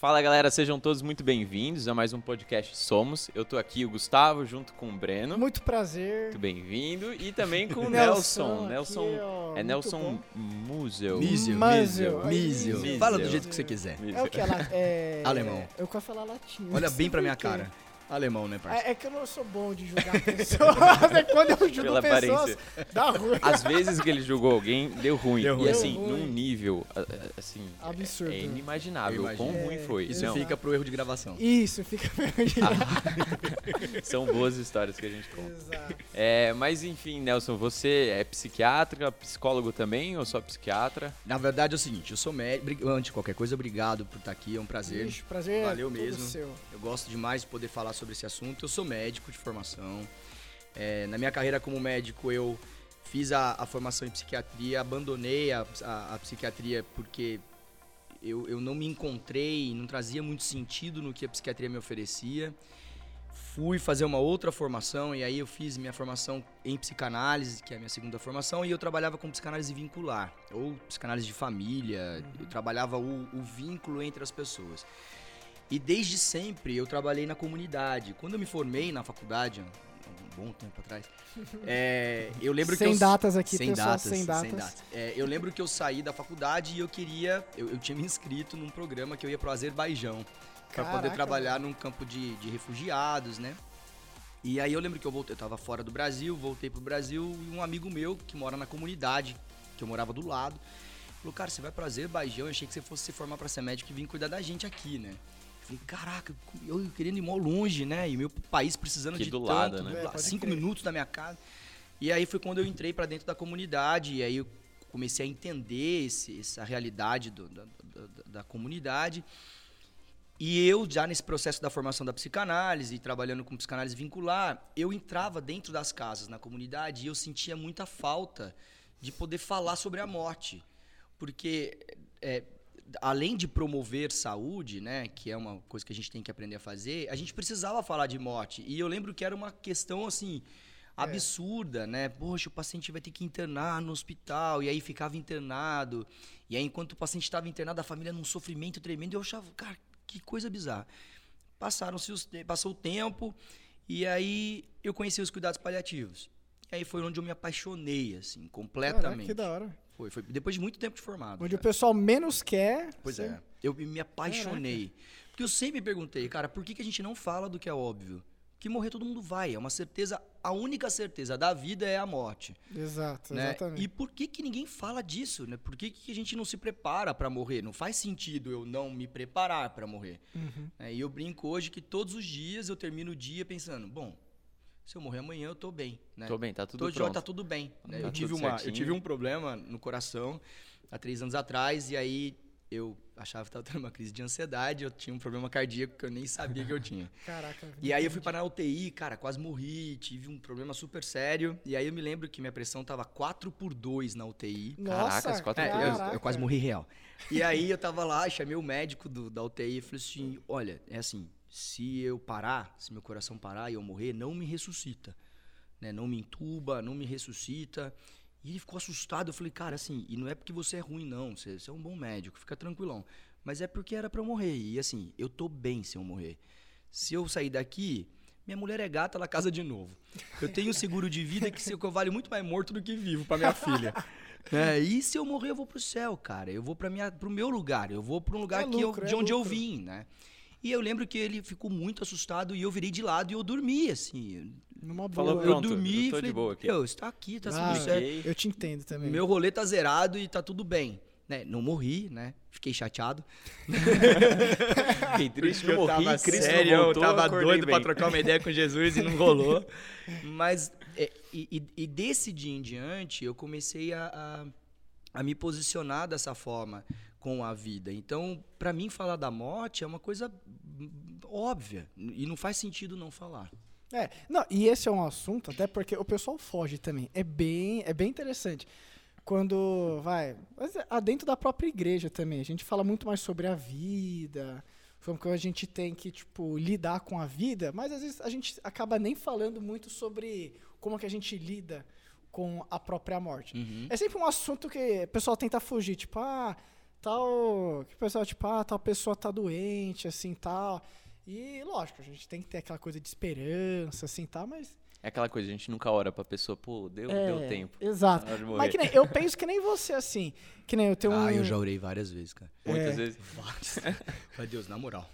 Fala galera, sejam todos muito bem-vindos a mais um podcast Somos. Eu tô aqui, o Gustavo, junto com o Breno. Muito prazer. Muito bem-vindo. E também com o Nelson. Nelson, aqui, ó, é Nelson. Musel. Mísio. mísio, Mísio. Fala do jeito que você quiser. É o que? Ela, é... Alemão. Eu quero falar latim. Olha bem pra minha cara. Alemão, né, parceiro? É, é que eu não sou bom de julgar pessoas. é quando eu julgo Pela pessoas, aparência. dá ruim. Às vezes que ele julgou alguém, deu ruim. Deu E ruim. assim, Deu ruim. num nível, assim, Absurdo. é inimaginável o quão ruim foi. Isso Não, fica pro erro de gravação. Isso, fica são boas histórias que a gente conta. Exato. É, mas enfim, Nelson, você é psiquiatra, psicólogo também ou só psiquiatra? Na verdade é o seguinte, eu sou médico. Antes de qualquer coisa, obrigado por estar aqui, é um prazer. Ixi, prazer Valeu é todo mesmo. seu. Eu gosto demais de poder falar sobre esse assunto. Eu sou médico de formação. É, na minha carreira como médico, eu fiz a, a formação em psiquiatria, abandonei a, a- a psiquiatria porque eu, eu não me encontrei, não trazia muito sentido no que a psiquiatria me oferecia. Fui fazer uma outra formação e aí eu fiz minha formação em psicanálise, que é a minha segunda formação, e eu trabalhava com psicanálise vincular, ou psicanálise de família, eu trabalhava o, o vínculo entre as pessoas. E desde sempre eu trabalhei na comunidade. Quando eu me formei na faculdade, um bom tempo atrás, é, eu lembro sem que eu datas aqui, sem pessoal, datas, sem datas. É, eu lembro que eu saí da faculdade e eu queria, eu, eu tinha me inscrito num programa que eu ia pro Azerbaijão para poder trabalhar num campo de, de refugiados, né? E aí eu lembro que eu voltei, eu tava fora do Brasil, voltei pro Brasil e um amigo meu que mora na comunidade, que eu morava do lado, falou: "Cara, você vai pro Azerbaijão, eu achei que você fosse se formar para ser médico e vir cuidar da gente aqui, né?" Falei: "Caraca, eu querendo ir mó longe, né? E meu país precisando Aqui de do tanto, lado, né? do É, pode cinco crer. minutos da minha casa. E aí foi quando eu entrei para dentro da comunidade, e aí eu comecei a entender esse- essa realidade do- da, da- da- da comunidade. E eu, já nesse processo da formação da psicanálise, e trabalhando com psicanálise vincular, eu entrava dentro das casas, na comunidade, e eu sentia muita falta de poder falar sobre a morte. Porque, é, além de promover saúde, né, que é uma coisa que a gente tem que aprender a fazer, a gente precisava falar de morte. E eu lembro que era uma questão, assim, absurda, né? Poxa, o paciente vai ter que internar no hospital, e aí ficava internado. E aí, enquanto o paciente estava internado, a família num sofrimento tremendo, eu achava, cara, que coisa bizarra. Passaram-se os, passou o tempo, e aí eu conheci os cuidados paliativos. E aí foi onde eu me apaixonei, assim, Caraca, completamente. que da hora. Foi, foi depois de muito tempo de formado. Onde já. o pessoal menos quer. Pois você- é. Eu me apaixonei. Porque eu sempre me perguntei, cara, por que, que a gente não fala do que é óbvio? Que morrer todo mundo vai. É uma certeza, a única certeza da vida é a morte. Exato, né? exatamente. E por que, que ninguém fala disso? Né? Por que, que a gente não se prepara para morrer? Não faz sentido eu não me preparar para morrer. Uhum. né? E eu brinco hoje que todos os dias eu termino o dia pensando, bom, se eu morrer amanhã eu tô bem. Né? Tô bem, tá tudo dia pronto. tá tudo bem. né? Tá eu, tive tudo uma, eu tive um problema no coração há três anos atrás, e aí eu achava que tava tendo uma crise de ansiedade, eu tinha um problema cardíaco que eu nem sabia que eu tinha. Caraca. E aí eu fui parar na UTI, cara, quase morri, tive um problema super sério. E aí eu me lembro que minha pressão tava 4 por 2 na UTI. Nossa, Caracas, quatro É, por dois. eu, eu quase morri real. E aí eu tava lá, chamei o médico do- da UTI e falei assim: olha, é assim, se eu parar, se meu coração parar e eu morrer, não me ressuscita. Né? Não me entuba, não me ressuscita. E ele ficou assustado. Eu falei, cara, assim, e não é porque você é ruim, não. Você, você é um bom médico, fica tranquilão. Mas é porque era pra eu morrer. E assim, eu tô bem se eu morrer. Se eu sair daqui, minha mulher é gata, ela casa de novo. Eu tenho seguro de vida que, se- que eu vale muito mais morto do que vivo pra minha filha. É, e se eu morrer, eu vou pro céu, cara. Eu vou pra minha, pro meu lugar. Eu vou pra um lugar É que eu- lucro, é de onde eu lucro. vim, né? E eu lembro que ele ficou muito assustado e eu virei de lado e eu dormi, assim. Numa boa. Falou, eu dormi eu e tô de falei, boa aqui. meu, está aqui, tá Ah, tudo certo. Eu te entendo também. Meu rolê tá zerado e tá tudo bem. Né? Não morri, né? Fiquei chateado. Fiquei triste, não morri, tava Cristo sério, não voltou, eu tava doido pra bem. trocar uma ideia com Jesus e não rolou. Mas, é, e, e- e desse dia em diante, eu comecei a, a, a me posicionar dessa forma com a vida. Então, pra mim, falar da morte é uma coisa óbvia. E não faz sentido não falar. É, não, e esse é um assunto, até porque o pessoal foge também. É bem, é bem interessante. Quando vai. Mas é dentro da própria igreja também. A gente fala muito mais sobre a vida, como que a gente tem que, tipo, lidar com a vida, mas às vezes a gente acaba nem falando muito sobre como que a gente lida com a própria morte. Uhum. É sempre um assunto que o pessoal tenta fugir, tipo, ah, tal. Que o pessoal, tipo, ah, tal pessoa tá doente, assim, tal. E, lógico, a gente tem que ter aquela coisa de esperança, assim, tal, mas. É aquela coisa, a gente nunca ora pra pessoa, pô, deu, é, deu tempo. Exato. Mas que nem, eu penso que nem você, assim. Que nem eu tenho um. Ah, eu já orei várias vezes, cara. Muitas É. vezes. Meu Deus, na moral.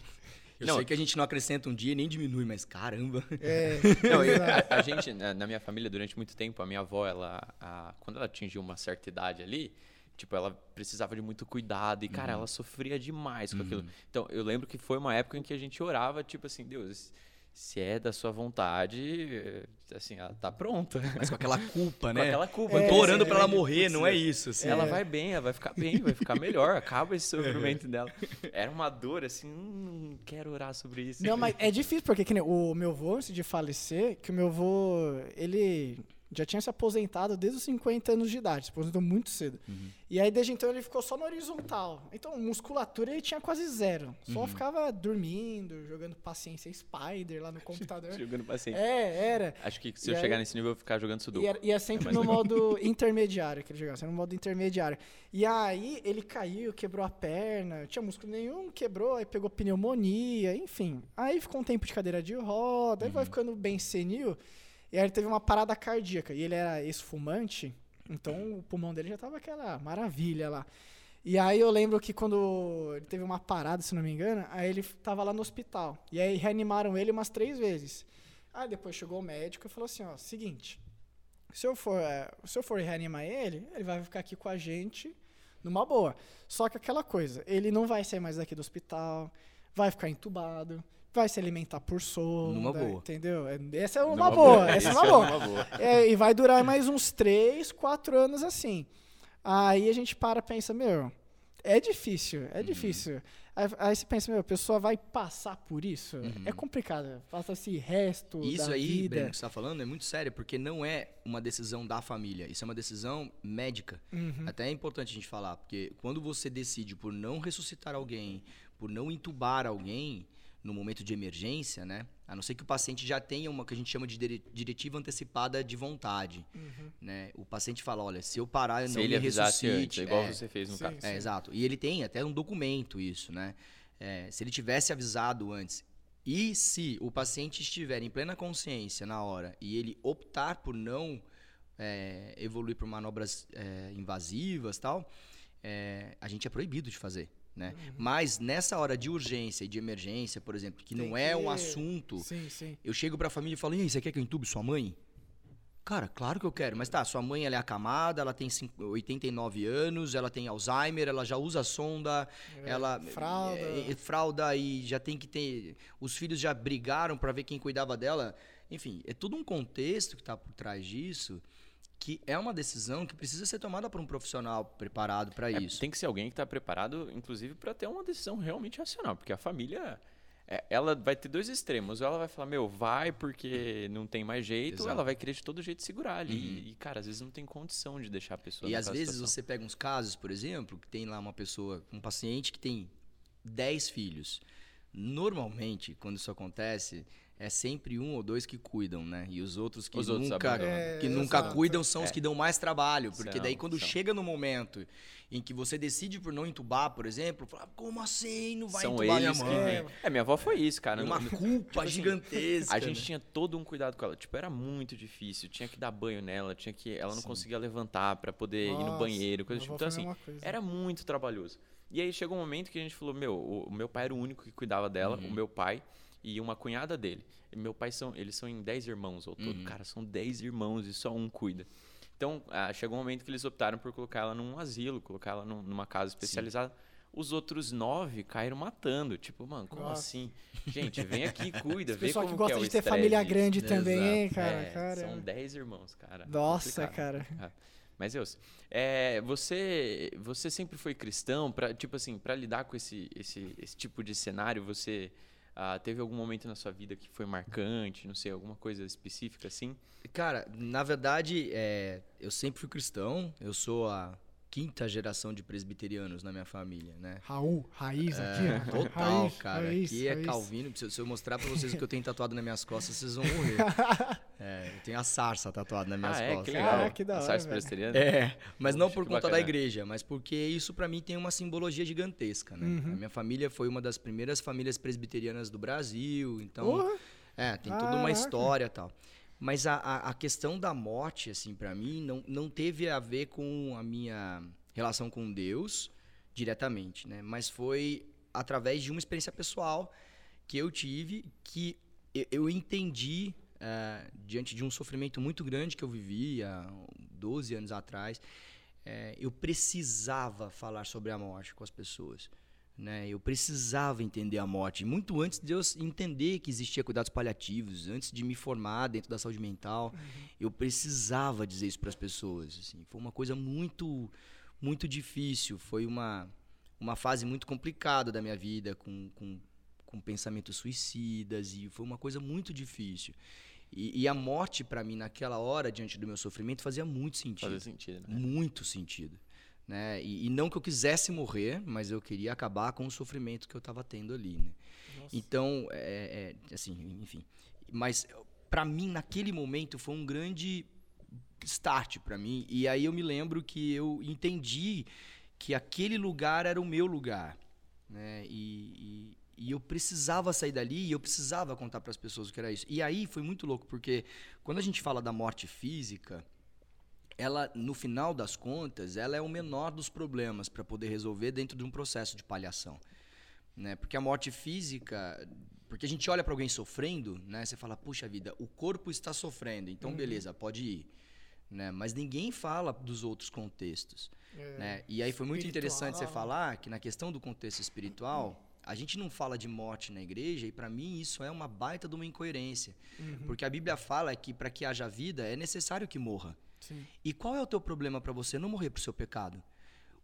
Eu Não. sei que a gente não acrescenta um dia e nem diminui, mas caramba. É, Não, eu- a, a gente, na, na minha família, durante muito tempo, a minha avó, ela, a- quando ela atingiu uma certa idade ali, tipo, ela precisava de muito cuidado e, cara, ela sofria demais com aquilo. Então, eu lembro que foi uma época em que a gente orava, tipo assim, Deus, se é da sua vontade, eh, assim, ela tá pronta. Mas com aquela culpa, Com né? aquela culpa. Eu É, tô orando pra ela morrer, não é isso. assim. Ela vai bem, ela vai ficar bem, vai ficar melhor, acaba esse sofrimento dela. Era uma dor, assim, hum, não quero orar sobre isso. Não, mas é difícil, porque que nem o meu avô, antes de falecer, que o meu avô, ele já tinha se aposentado desde os 50 anos de idade, se aposentou muito cedo. E aí, desde então, ele ficou só no horizontal. Então, musculatura ele tinha quase zero. Só ficava dormindo, jogando paciência Spider lá no computador. Jogando paciente. é, era. Acho que se E eu chegar aí- nesse nível, eu vou ficar jogando sudoku. E era, e é sempre mais no legal. modo intermediário que ele jogava, sempre no modo intermediário. E aí ele caiu, quebrou a perna, não tinha músculo nenhum, quebrou, aí pegou pneumonia, enfim. Aí ficou um tempo de cadeira de roda, aí vai ficando bem senil. E aí ele teve uma parada cardíaca. E ele era ex-fumante, então o pulmão dele já tava aquela maravilha lá. E aí eu lembro que quando ele teve uma parada, se não me engano, aí ele tava lá no hospital. E aí reanimaram ele umas três vezes. Aí depois chegou o médico e falou assim, ó, seguinte, se eu for, eh, se eu for reanimar ele, ele vai ficar aqui com a gente numa boa. Só que aquela coisa, ele não vai sair mais daqui do hospital, vai ficar entubado, vai se alimentar por sonda, Numa boa. entendeu? É- Essa é uma Numa boa, essa é uma boa. uma boa. É, e vai durar mais uns 3, 4 anos assim. Aí a gente para e pensa, meu, é difícil, Uhum. é difícil. Aí, aí você pensa, meu, a pessoa vai passar por isso? É complicado. Passa esse resto Uhum. Isso aí, vida. Breno, que você tá falando, é muito sério, porque não é uma decisão da família, isso é uma decisão médica. Uhum. Até é importante a gente falar, porque quando você decide por não ressuscitar alguém, por não entubar alguém no momento de emergência, né? A não ser que o paciente já tenha uma que a gente chama de dire- diretiva antecipada de vontade, Uhum. né? O paciente fala, olha, se eu parar, eu Se não ele me avisasse ressuscite. antes, igual é, você fez no Sim, caso. sim. é, exato. E ele tem até um documento isso, né? É, se ele tivesse avisado antes e se o paciente estiver em plena consciência na hora e ele optar por não é, evoluir por manobras é, invasivas tal, é, a gente é proibido de fazer. Né? Mas nessa hora de urgência e de emergência, por exemplo, que Tem não é um assunto, Sim, sim. eu chego pra família e falo: e aí, você quer que eu entube sua mãe? Cara, claro que eu quero. Mas tá, sua mãe ela é acamada, ela tem cinco- 89 anos, ela tem Alzheimer, ela já usa sonda, ela fralda. é, é, fralda e já tem que ter. Os filhos já brigaram pra ver quem cuidava dela. Enfim, é todo um contexto que tá por trás disso que é uma decisão que precisa ser tomada por um profissional preparado pra É, isso. tem que ser alguém que está preparado, inclusive, para ter uma decisão realmente racional, porque a família, é, ela vai ter dois extremos. Ou ela vai falar, meu, vai porque não tem mais jeito, ou ela vai querer de todo jeito segurar ali. E, cara, às vezes não tem condição de deixar a pessoa E às vezes situação. você pega uns casos, por exemplo, que tem lá uma pessoa, um paciente que tem 10 filhos. Normalmente, quando isso acontece, é sempre um ou dois que cuidam, né? E os outros que Os outros nunca, abandonam. É, que nunca exato. cuidam são os que dão mais trabalho. Porque São, daí quando são. chega no momento em que você decide por não entubar, por exemplo, fala, como assim? Não vai São entubar minha eles que mãe? vêm. É, minha avó foi isso, cara. Uma culpa assim, gigantesca. A gente né? tinha todo um cuidado com ela. Tipo, era muito difícil. Tinha que dar banho nela, tinha que. Ela não Sim. conseguia levantar pra poder ir no Nossa, banheiro, coisa tipo. Então, assim, era muito trabalhoso. E aí chegou um momento que a gente falou: Meu, o, o meu pai era o único que cuidava dela, Uhum. o meu pai e uma cunhada dele. E meu pai são. Eles são em 10 irmãos ao todo. Uhum. Cara, são 10 irmãos e só um cuida. Então, ah, chegou um momento que eles optaram por colocar ela num asilo, colocar ela num- numa casa especializada. Os outros nove caíram matando. Tipo, mano, como Nossa. assim? Gente, vem aqui, cuida, vê pessoal como que gosta é o de ter família disso. grande também, Exato. hein, cara? É, cara. São 10 irmãos, cara. Nossa, Complicado, cara. complicado. Mas Deus, é, você você sempre foi cristão para tipo assim para lidar com esse, esse esse tipo de cenário você ah, teve algum momento na sua vida que foi marcante não sei alguma coisa específica assim Cara, na verdade, é, eu sempre fui cristão. Eu sou a quinta geração de presbiterianos na minha família, né? Raul, raiz aqui. É, Total, Raiz, cara. raiz, Aqui é raiz. Calvino. Se eu- se eu mostrar pra vocês o que eu tenho tatuado nas minhas costas, vocês vão morrer. É, eu tenho a sarça tatuada nas minhas Ah, é? costas. Que legal. Ah, que da A hora, sarça velho. presbiteriana? É, mas não Poxa, por que conta da igreja, mas porque isso pra mim tem uma simbologia gigantesca, né? Uhum. A minha família foi uma das primeiras famílias presbiterianas do Brasil, então Porra. é, tem toda uma história e tal. Mas a, a, a questão da morte, assim, pra mim, não, não teve a ver com a minha relação com Deus diretamente, né? Mas foi através de uma experiência pessoal que eu tive que eu, eu entendi eh, diante de um sofrimento muito grande que eu vivi há 12 anos atrás, eh, eu precisava falar sobre a morte com as pessoas. Né? Eu precisava entender a morte. Muito antes de eu entender que existia cuidados paliativos, antes de me formar dentro da saúde mental, eu precisava dizer isso para as pessoas. Assim. Foi uma coisa muito, muito difícil. Foi uma, uma fase muito complicada da minha vida, com, com, com pensamentos suicidas, e foi uma coisa muito difícil. E, e a morte, para mim, naquela hora, diante do meu sofrimento, fazia muito sentido. Faz sentido, né? Muito sentido. Né? E, e não que eu quisesse morrer, mas eu queria acabar com o sofrimento que eu estava tendo ali. Né? Então, é, é, assim, enfim. Mas para mim, naquele momento, foi um grande start para mim. E aí eu me lembro que eu entendi que aquele lugar era o meu lugar. Né? E, e, eu precisava sair dali e eu precisava contar para as pessoas o que era isso. E aí foi muito louco, porque quando a gente fala da morte física, ela, no final das contas, ela é o menor dos problemas para poder resolver dentro de um processo de paliação. Né? Porque a morte física, porque a gente olha para alguém sofrendo, né? Você fala, puxa vida, o corpo está sofrendo, então beleza, pode ir. Né? Mas ninguém fala dos outros contextos. É, Né? E aí foi muito interessante você falar que na questão do contexto espiritual, a gente não fala de morte na igreja e para mim isso é uma baita de uma incoerência. Uhum. Porque a Bíblia fala que para que haja vida é necessário que morra. Sim. E qual é o teu problema para você não morrer pro seu pecado?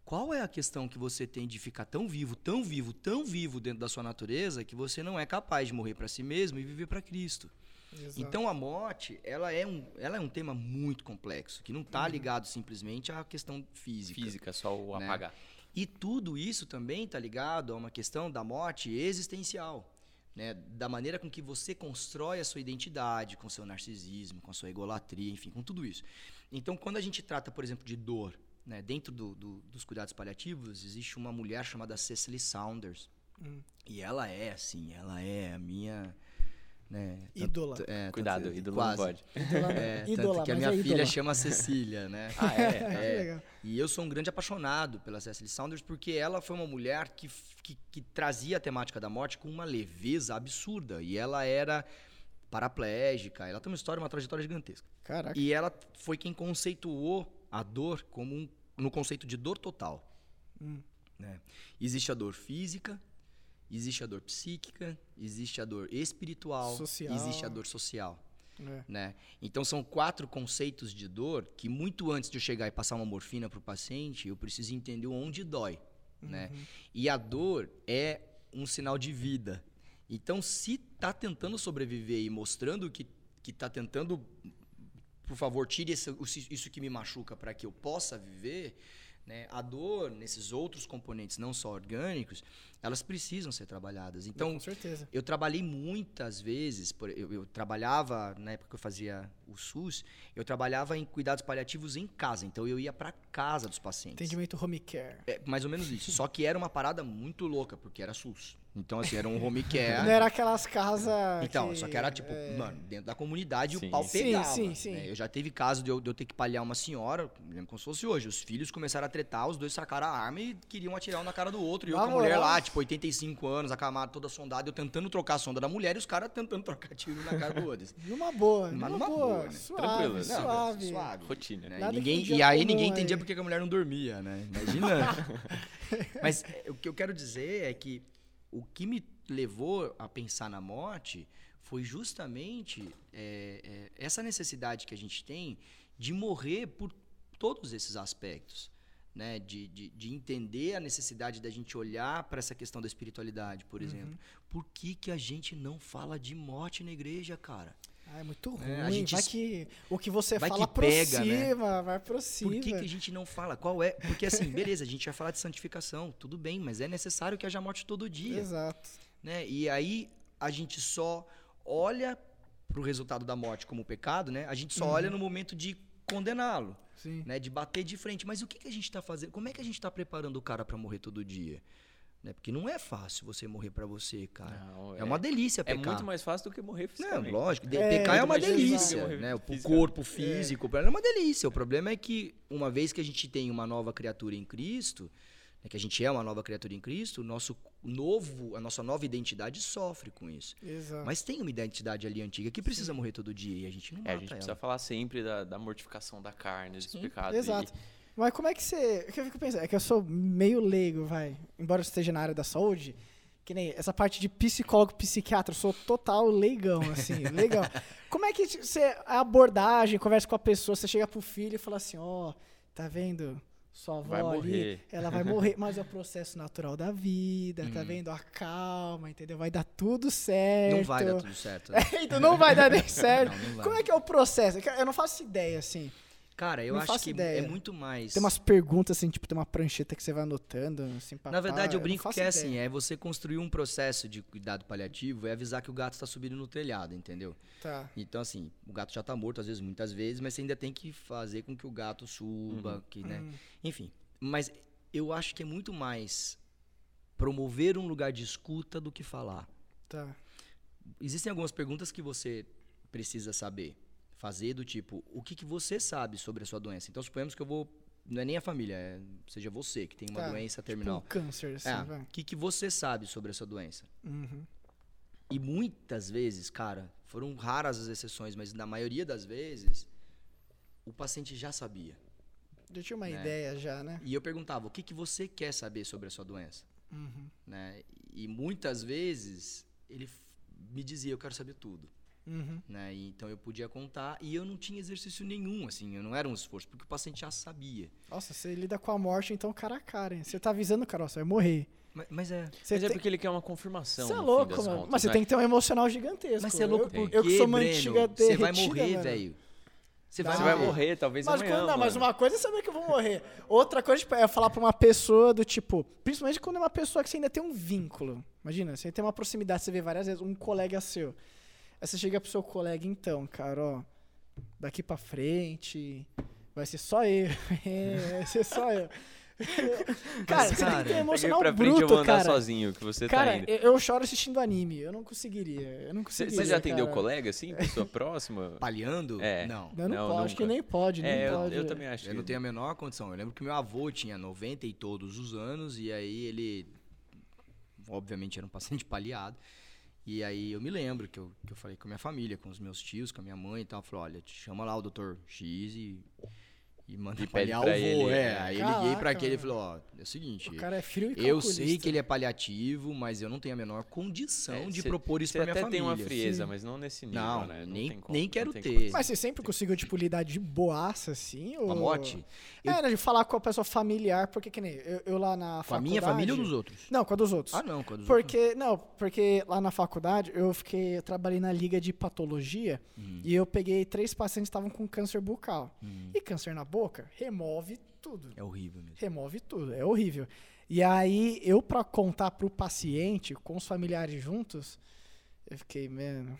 Qual é a questão que você tem de ficar tão vivo, tão vivo, tão vivo dentro da sua natureza que você não é capaz de morrer para si mesmo e viver para Cristo? Exato. Então a morte, ela é um, ela é um tema muito complexo, que não Uhum. está ligado simplesmente à questão física. Física, só o Né? apagar. E tudo isso também está ligado a uma questão da morte existencial. Né? Da maneira com que você constrói a sua identidade, com seu narcisismo, com a sua egolatria, enfim, com tudo isso. Então, quando a gente trata, por exemplo, de dor, né? dentro do- do- dos cuidados paliativos, existe uma mulher chamada Cecily Saunders. Hum. E ela é, assim, ela é a minha. Né, tanto- Ídola. é, Cuidado, tanto- ídolo quase. não pode. Ídola, É, tanto ídola, que a minha é filha ídola. chama Cecília, né? Ah, é? É. E eu sou um grande apaixonado pela Cecily Saunders porque ela foi uma mulher que, que, que trazia a temática da morte com uma leveza absurda. E ela era paraplégica, ela tem uma história, uma trajetória gigantesca. Caraca. E ela foi quem conceituou a dor como um, no conceito de dor total. Hum. né? Existe a dor física, existe a dor psíquica, existe a dor espiritual, Social. existe a dor social É. né? Então são quatro conceitos de dor que muito antes de eu chegar e passar uma morfina para o paciente, eu preciso entender onde dói, né? E a dor é um sinal de vida. Então se tá tentando sobreviver e mostrando que que tá tentando por favor, tire esse- isso que me machuca para que eu possa viver, né? A dor nesses outros componentes não só orgânicos, elas precisam ser trabalhadas. Então, com certeza. eu trabalhei muitas vezes, por- eu, eu trabalhava, na época que eu fazia o SUS, eu trabalhava em cuidados paliativos em casa, então eu ia para casa dos pacientes. Atendimento home care. É, mais ou menos isso. Só que era uma parada muito louca, porque era SUS. Então, assim, era um home care. Não era aquelas casas. Então, só que era tipo, mano, dentro da comunidade Sim. o pau Sim, pegava. sim, sim. né? Eu já teve caso de eu, de eu ter que palhar uma senhora, lembro como se fosse hoje. Os filhos começaram a tretar, os dois sacaram a arma e queriam atirar um na cara do outro. E eu com a mulher lá, tipo, 85 anos, a camada toda sondada, eu tentando trocar a sonda da mulher e os caras tentando trocar tiro na cara do outro. Numa boa, Mas numa, numa boa. boa, né? Suave, Tranquilo, Não, suave. suave. Rotina. né? E, ninguém, e aí ninguém aí. entendia porque que a mulher não dormia, né? Imagina. Mas é, o que eu quero dizer é que o que me levou a pensar na morte foi justamente é, é, essa necessidade que a gente tem de morrer por todos esses aspectos. Né, de, de, de entender a necessidade da gente olhar para essa questão da espiritualidade, por exemplo. Por que, que a gente não fala de morte na igreja, cara? Ah, é muito ruim. É, a gente vai que o que você vai fala que pega, né? aproxima, vai aproxima. Por que, que a gente não fala? Qual é? Porque assim, beleza, a gente vai falar de santificação, tudo bem, mas é necessário que haja morte todo dia. Exato. Né? E aí a gente só olha pro resultado da morte como pecado, né? A gente só olha no momento de condená-lo, né? De bater de frente. Mas o que, que a gente tá fazendo? Como é que a gente tá preparando o cara para morrer todo dia? Né? Porque não é fácil você morrer para você, cara. Não, é, uma delícia É pecar. muito mais fácil do que morrer Não, fisicamente. lógico. de- É, pecar é uma delícia, né? Fisicamente. corpo físico, é uma delícia. O problema é que, uma vez que a gente tem uma nova criatura em Cristo, né, que a gente é uma nova criatura em Cristo, o nosso novo, a nossa nova identidade sofre com isso. Exato. Mas tem uma identidade ali antiga que precisa morrer todo dia e a gente não É, mata a gente precisa ela. falar sempre da, da mortificação da carne, dos pecados. Exato. E, Mas como é que você. O que eu fico pensando? É que eu sou meio leigo, vai. Embora eu esteja na área da saúde, que nem essa parte de psicólogo, psiquiatra, eu sou total leigão, assim, legal. Como é que você. A abordagem, conversa com a pessoa, você chega pro filho e fala assim: ó, tá vendo? Sua avó Vai ali, morrer. ela vai morrer, mas é o processo natural da vida, tá Hum. vendo? A calma, entendeu? Vai dar tudo certo. Não vai dar tudo certo. né? então não vai dar nem certo. Não, não. Como é que é o processo? Eu não faço ideia, assim. Cara, eu Não acho que ideia. é muito mais. Tem umas perguntas, assim, tipo, tem uma prancheta que você vai anotando, assim, Na verdade, eu brinco faço que é ideia. assim, é você construir um processo de cuidado paliativo, é avisar que o gato está subindo no telhado, entendeu? Tá. Então, assim, o gato já tá morto, às vezes, muitas vezes, mas você ainda tem que fazer com que o gato suba, que, né? Hum. Enfim, mas eu acho que é muito mais promover um lugar de escuta do que falar. Tá. Existem algumas perguntas que você precisa saber, fazer do tipo, o que, que você sabe sobre a sua doença? Então, suponhamos que eu vou, não é nem a família, é, seja você que tem uma Tá, doença Tipo, terminal. um câncer, assim, É, o que, que você sabe sobre a sua doença? Uhum. E muitas vezes, cara, foram raras as exceções, mas na maioria das vezes, o paciente já sabia. Eu tinha uma Né? ideia já, né? E eu perguntava, o que, que você quer saber sobre a sua doença? Uhum. Né? E muitas vezes, ele me dizia, eu quero saber tudo. Uhum. Né? E então eu podia contar e eu não tinha exercício nenhum, assim, eu não era um esforço, porque o paciente já sabia. Nossa, você lida com a morte, então, cara a cara, hein? Você tá avisando, cara, ó, você vai morrer. Mas, mas é. Você Mas é tem... porque ele quer uma confirmação. Você é louco, mano. contas, Mas você né? tem que ter um emocional gigantesco. Mas você é louco eu, por eu que sou Breno? mantiga Você vai morrer, velho. Você vai Você vai morrer. talvez Mas, amanhã, quando, não, mas mano. uma coisa é saber que eu vou morrer. Outra coisa tipo, é falar pra uma pessoa do tipo. Principalmente quando é uma pessoa que você ainda tem um vínculo. Imagina, você tem uma proximidade, você vê várias vezes, um colega seu. Aí você chega pro seu colega, então, cara, ó. Daqui pra frente. Vai ser só eu. É, vai ser só eu. cara, você tem que ter cara, emocional pra frente eu bruto, vou andar cara. sozinho, que você Cara, tá indo. eu, eu choro assistindo anime. Eu não conseguiria. Eu não Você conseguiria. já atendeu cara. colega, assim, pessoa próxima? Paleando? É. Não. Eu não, Não, pode, acho que nem pode, nem É, eu, pode. eu também acho Eu que... não tenho a menor condição. Eu lembro que meu avô tinha 90 e todos os anos, e aí ele, obviamente, era um paciente paliado. E aí eu me lembro que eu, que eu falei com a minha família, com os meus tios, com a minha mãe e tal. Falei, olha, te chama lá o doutor X e, e manda E pede paliar o pra vô. ele, é. é. Aí eu liguei pra Caraca, aquele e falei, ó, é o seguinte, O cara é frio e eu sei que ele é paliativo, mas eu não tenho a menor condição É, de cê- propor isso Você pra minha até família. tem uma frieza, Sim. mas não nesse nível, Não, né? nem- tem como, nem não quero tem ter. condição. Mas você sempre conseguiu, tipo, lidar de boaça, assim? Ou... A morte? É, né, de falar com a pessoa familiar, porque que nem eu, eu lá na Com a faculdade... minha família ou dos outros? Não, com a dos outros. Ah, não, com a dos outros. Porque, não, porque lá na faculdade eu fiquei, eu trabalhei na liga de patologia Hum, e eu peguei três pacientes que estavam com câncer bucal. hum. E câncer na boca remove tudo. É horrível mesmo. Remove tudo, é horrível. E aí, eu pra contar pro paciente, com os familiares juntos, eu fiquei, mano.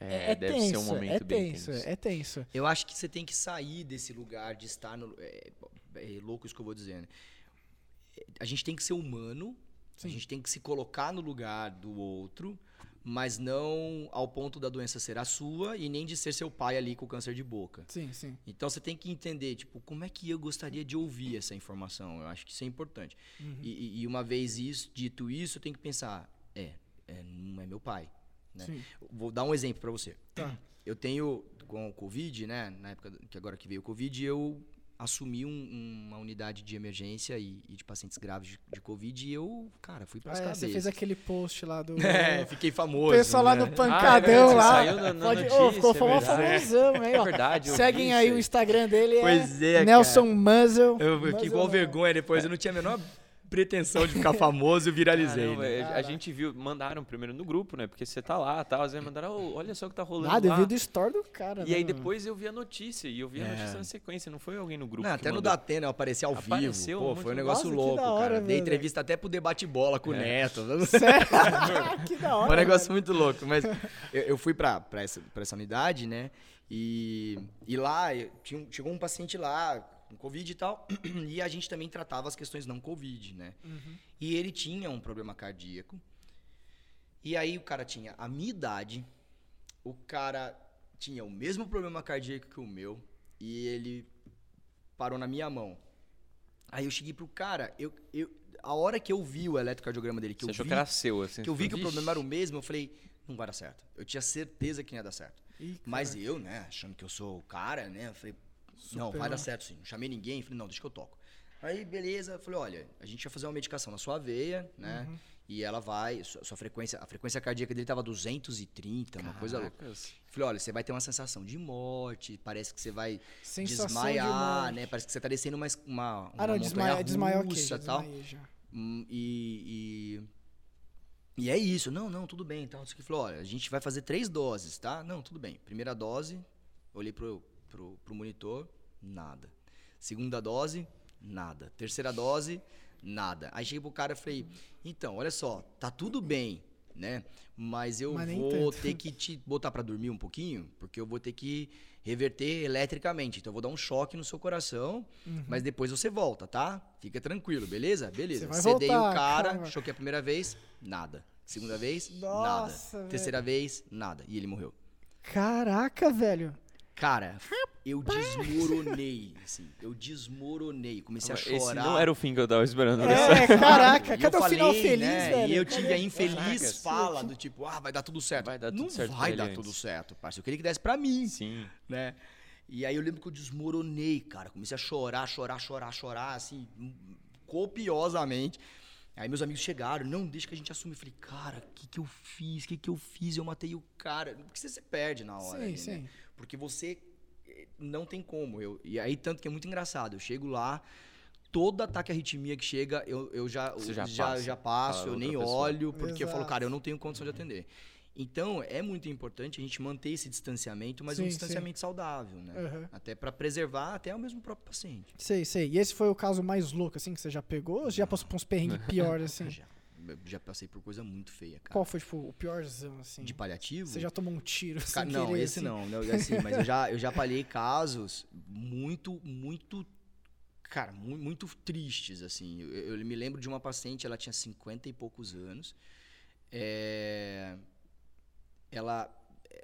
É, deve ser um tenso, momento é bem tenso, tenso. é tenso. Eu acho que você tem que sair desse lugar de estar no. É, é louco isso que eu vou dizer, né? A gente tem que ser humano, Sim. a gente tem que se colocar no lugar do outro, mas não ao ponto da doença ser a sua e nem de ser seu pai ali com câncer de boca. Sim, sim. Então você tem que entender, tipo, como é que eu gostaria de ouvir essa informação. Eu acho que isso é importante. Uhum. E, e- uma vez isso, dito isso, eu tenho que pensar, é, é, não é meu pai. Né? Sim. Vou dar um exemplo para você. Tá. Eu tenho, com o Covid, né? Na época que agora que veio o Covid, eu assumi um- uma unidade de emergência e, e de pacientes graves de, de Covid e eu, cara, fui Ah, pras é, cabeças. você fez aquele post lá do. É, fiquei O famoso. pessoal lá né? do Pancadão Ah, é, lá. saiu na- na Pode, notícia, Ô, ficou é famoso, verdade. famosão, hein, É ó. verdade, eu Seguem aí o Instagram dele, é Pois é, Nelson Muzzle. Eu fiquei igual vergonha depois, eu não tinha a menor pretensão de ficar famoso, eu viralizei. Caramba, né? a- a gente viu, mandaram primeiro no grupo, né? Porque você tá lá, tal, às vezes mandaram, "Ô, olha só o que tá rolando Nada, eu lá. vi do story do cara. E aí né, depois eu vi a notícia, e eu vi a É. notícia na sequência, não foi alguém no grupo Não, até no mandou. Datena eu apareci ao Apareceu vivo. Pô, foi um negócio Nossa, louco, hora, cara. Dei entrevista até pro debate-bola com o É. Neto. Sério? que da hora. Foi um negócio muito louco. Mas eu, eu fui pra, pra, essa, pra essa unidade, né? E, e lá, eu- tinha chegou um paciente lá com Covid e tal. E a gente também tratava as questões não Covid, né? Uhum. E ele tinha um problema cardíaco. E aí o cara tinha a minha idade. O cara tinha o mesmo problema cardíaco que o meu. E ele parou na minha mão. Aí eu cheguei pro cara, eu, eu, a hora que eu vi o eletrocardiograma dele, que Você eu achou vi que era seu, assim. que eu vi que o problema era o mesmo, eu falei, não vai dar certo. Eu tinha certeza que não ia dar certo. Ih, Mas eu, né, achando que eu sou o cara, né, eu falei, não, Super, vai dar certo sim. Não chamei ninguém, falei, não, deixa que eu toco. Aí, beleza, falei, olha, a gente vai fazer uma medicação na sua veia, né, Uhum. e ela vai, sua, sua frequência, a frequência cardíaca dele tava 230, uma coisa louca. Caracas. Falei, olha, você vai ter uma sensação de morte, parece que você vai Sensação de desmaiar, morte. né, parece que você tá descendo uma, uma, uma Ah, não, montanha desmaia, desmaia russa, já tal. desmaiei já. Hum, E, e, e é isso. Não, não, tudo bem. Então, falou, olha, a gente vai fazer três doses, tá? Não, tudo bem. Primeira dose, olhei pro, pro, pro monitor, nada. Segunda dose, nada. Terceira dose, nada. Aí cheguei pro cara e falei, então, olha só, tá tudo bem, né? Mas eu Mas vou tanto. ter que te botar pra dormir um pouquinho, porque eu vou ter que reverter eletricamente. Então eu vou dar um choque no seu coração, mas depois você volta, tá? Fica tranquilo, beleza? Beleza. Uhum. Cedei voltar, o cara, calma. choquei a primeira vez, nada. Segunda vez, Nossa, nada. Terceira vez, nada. E ele morreu. Caraca, velho. Cara, eu desmoronei, assim. Eu desmoronei. Comecei a Esse chorar. não era o fim que eu tava esperando. só. É, caraca, E cadê o final falei, feliz, né, velho? E eu tive a infeliz Caraca, fala do tipo, ah, vai dar tudo certo. Vai dar tudo não certo pra vai ele dar antes. tudo certo, parceiro. Eu queria que desse pra mim, Sim. né? E aí eu lembro que eu desmoronei, cara. Comecei a chorar, chorar, chorar, chorar, assim, copiosamente. Aí meus amigos chegaram, não, deixa que a gente assume. Eu falei, cara, o que, que eu fiz? O que, que eu fiz? Eu matei o cara. Porque você se perde na hora. Sim, ali, sim. Né? Porque você eh, não tem como. Eu, e aí, tanto que é muito engraçado. Eu chego lá, todo ataque à arritmia que chega, eu, eu já, Você já já, passa. já passo, eu nem pessoa. olho, porque eu falo, Exato. cara, eu não tenho condição de atender. Então, é muito importante a gente manter esse distanciamento, mas um Sim, distanciamento saudável, né? Aham. Até pra preservar até o mesmo próprio paciente. Sei, sei. E esse foi o caso mais louco, assim, que você já pegou? Ou você já passou por uns perrengues piores, assim? Já, já passei por coisa muito feia, cara. Qual foi, tipo, o piorzão, assim? De paliativo? Você já tomou um tiro Ca- sem não, querer, esse assim? não, não, assim, mas eu já, eu já palhei casos muito, muito, cara, mu- muito, tristes, assim. Eu, eu me lembro de uma paciente, ela tinha 50 e poucos anos, é, ela,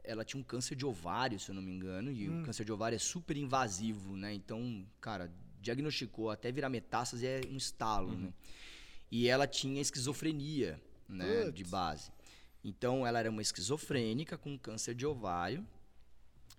ela tinha um câncer de ovário, se eu não me engano, e Hum. o câncer de ovário é super invasivo, né? Então, cara, diagnosticou até virar metástase é um estalo, né? E ela tinha esquizofrenia, né, Putz. de base. Então, ela era uma esquizofrênica com câncer de ovário.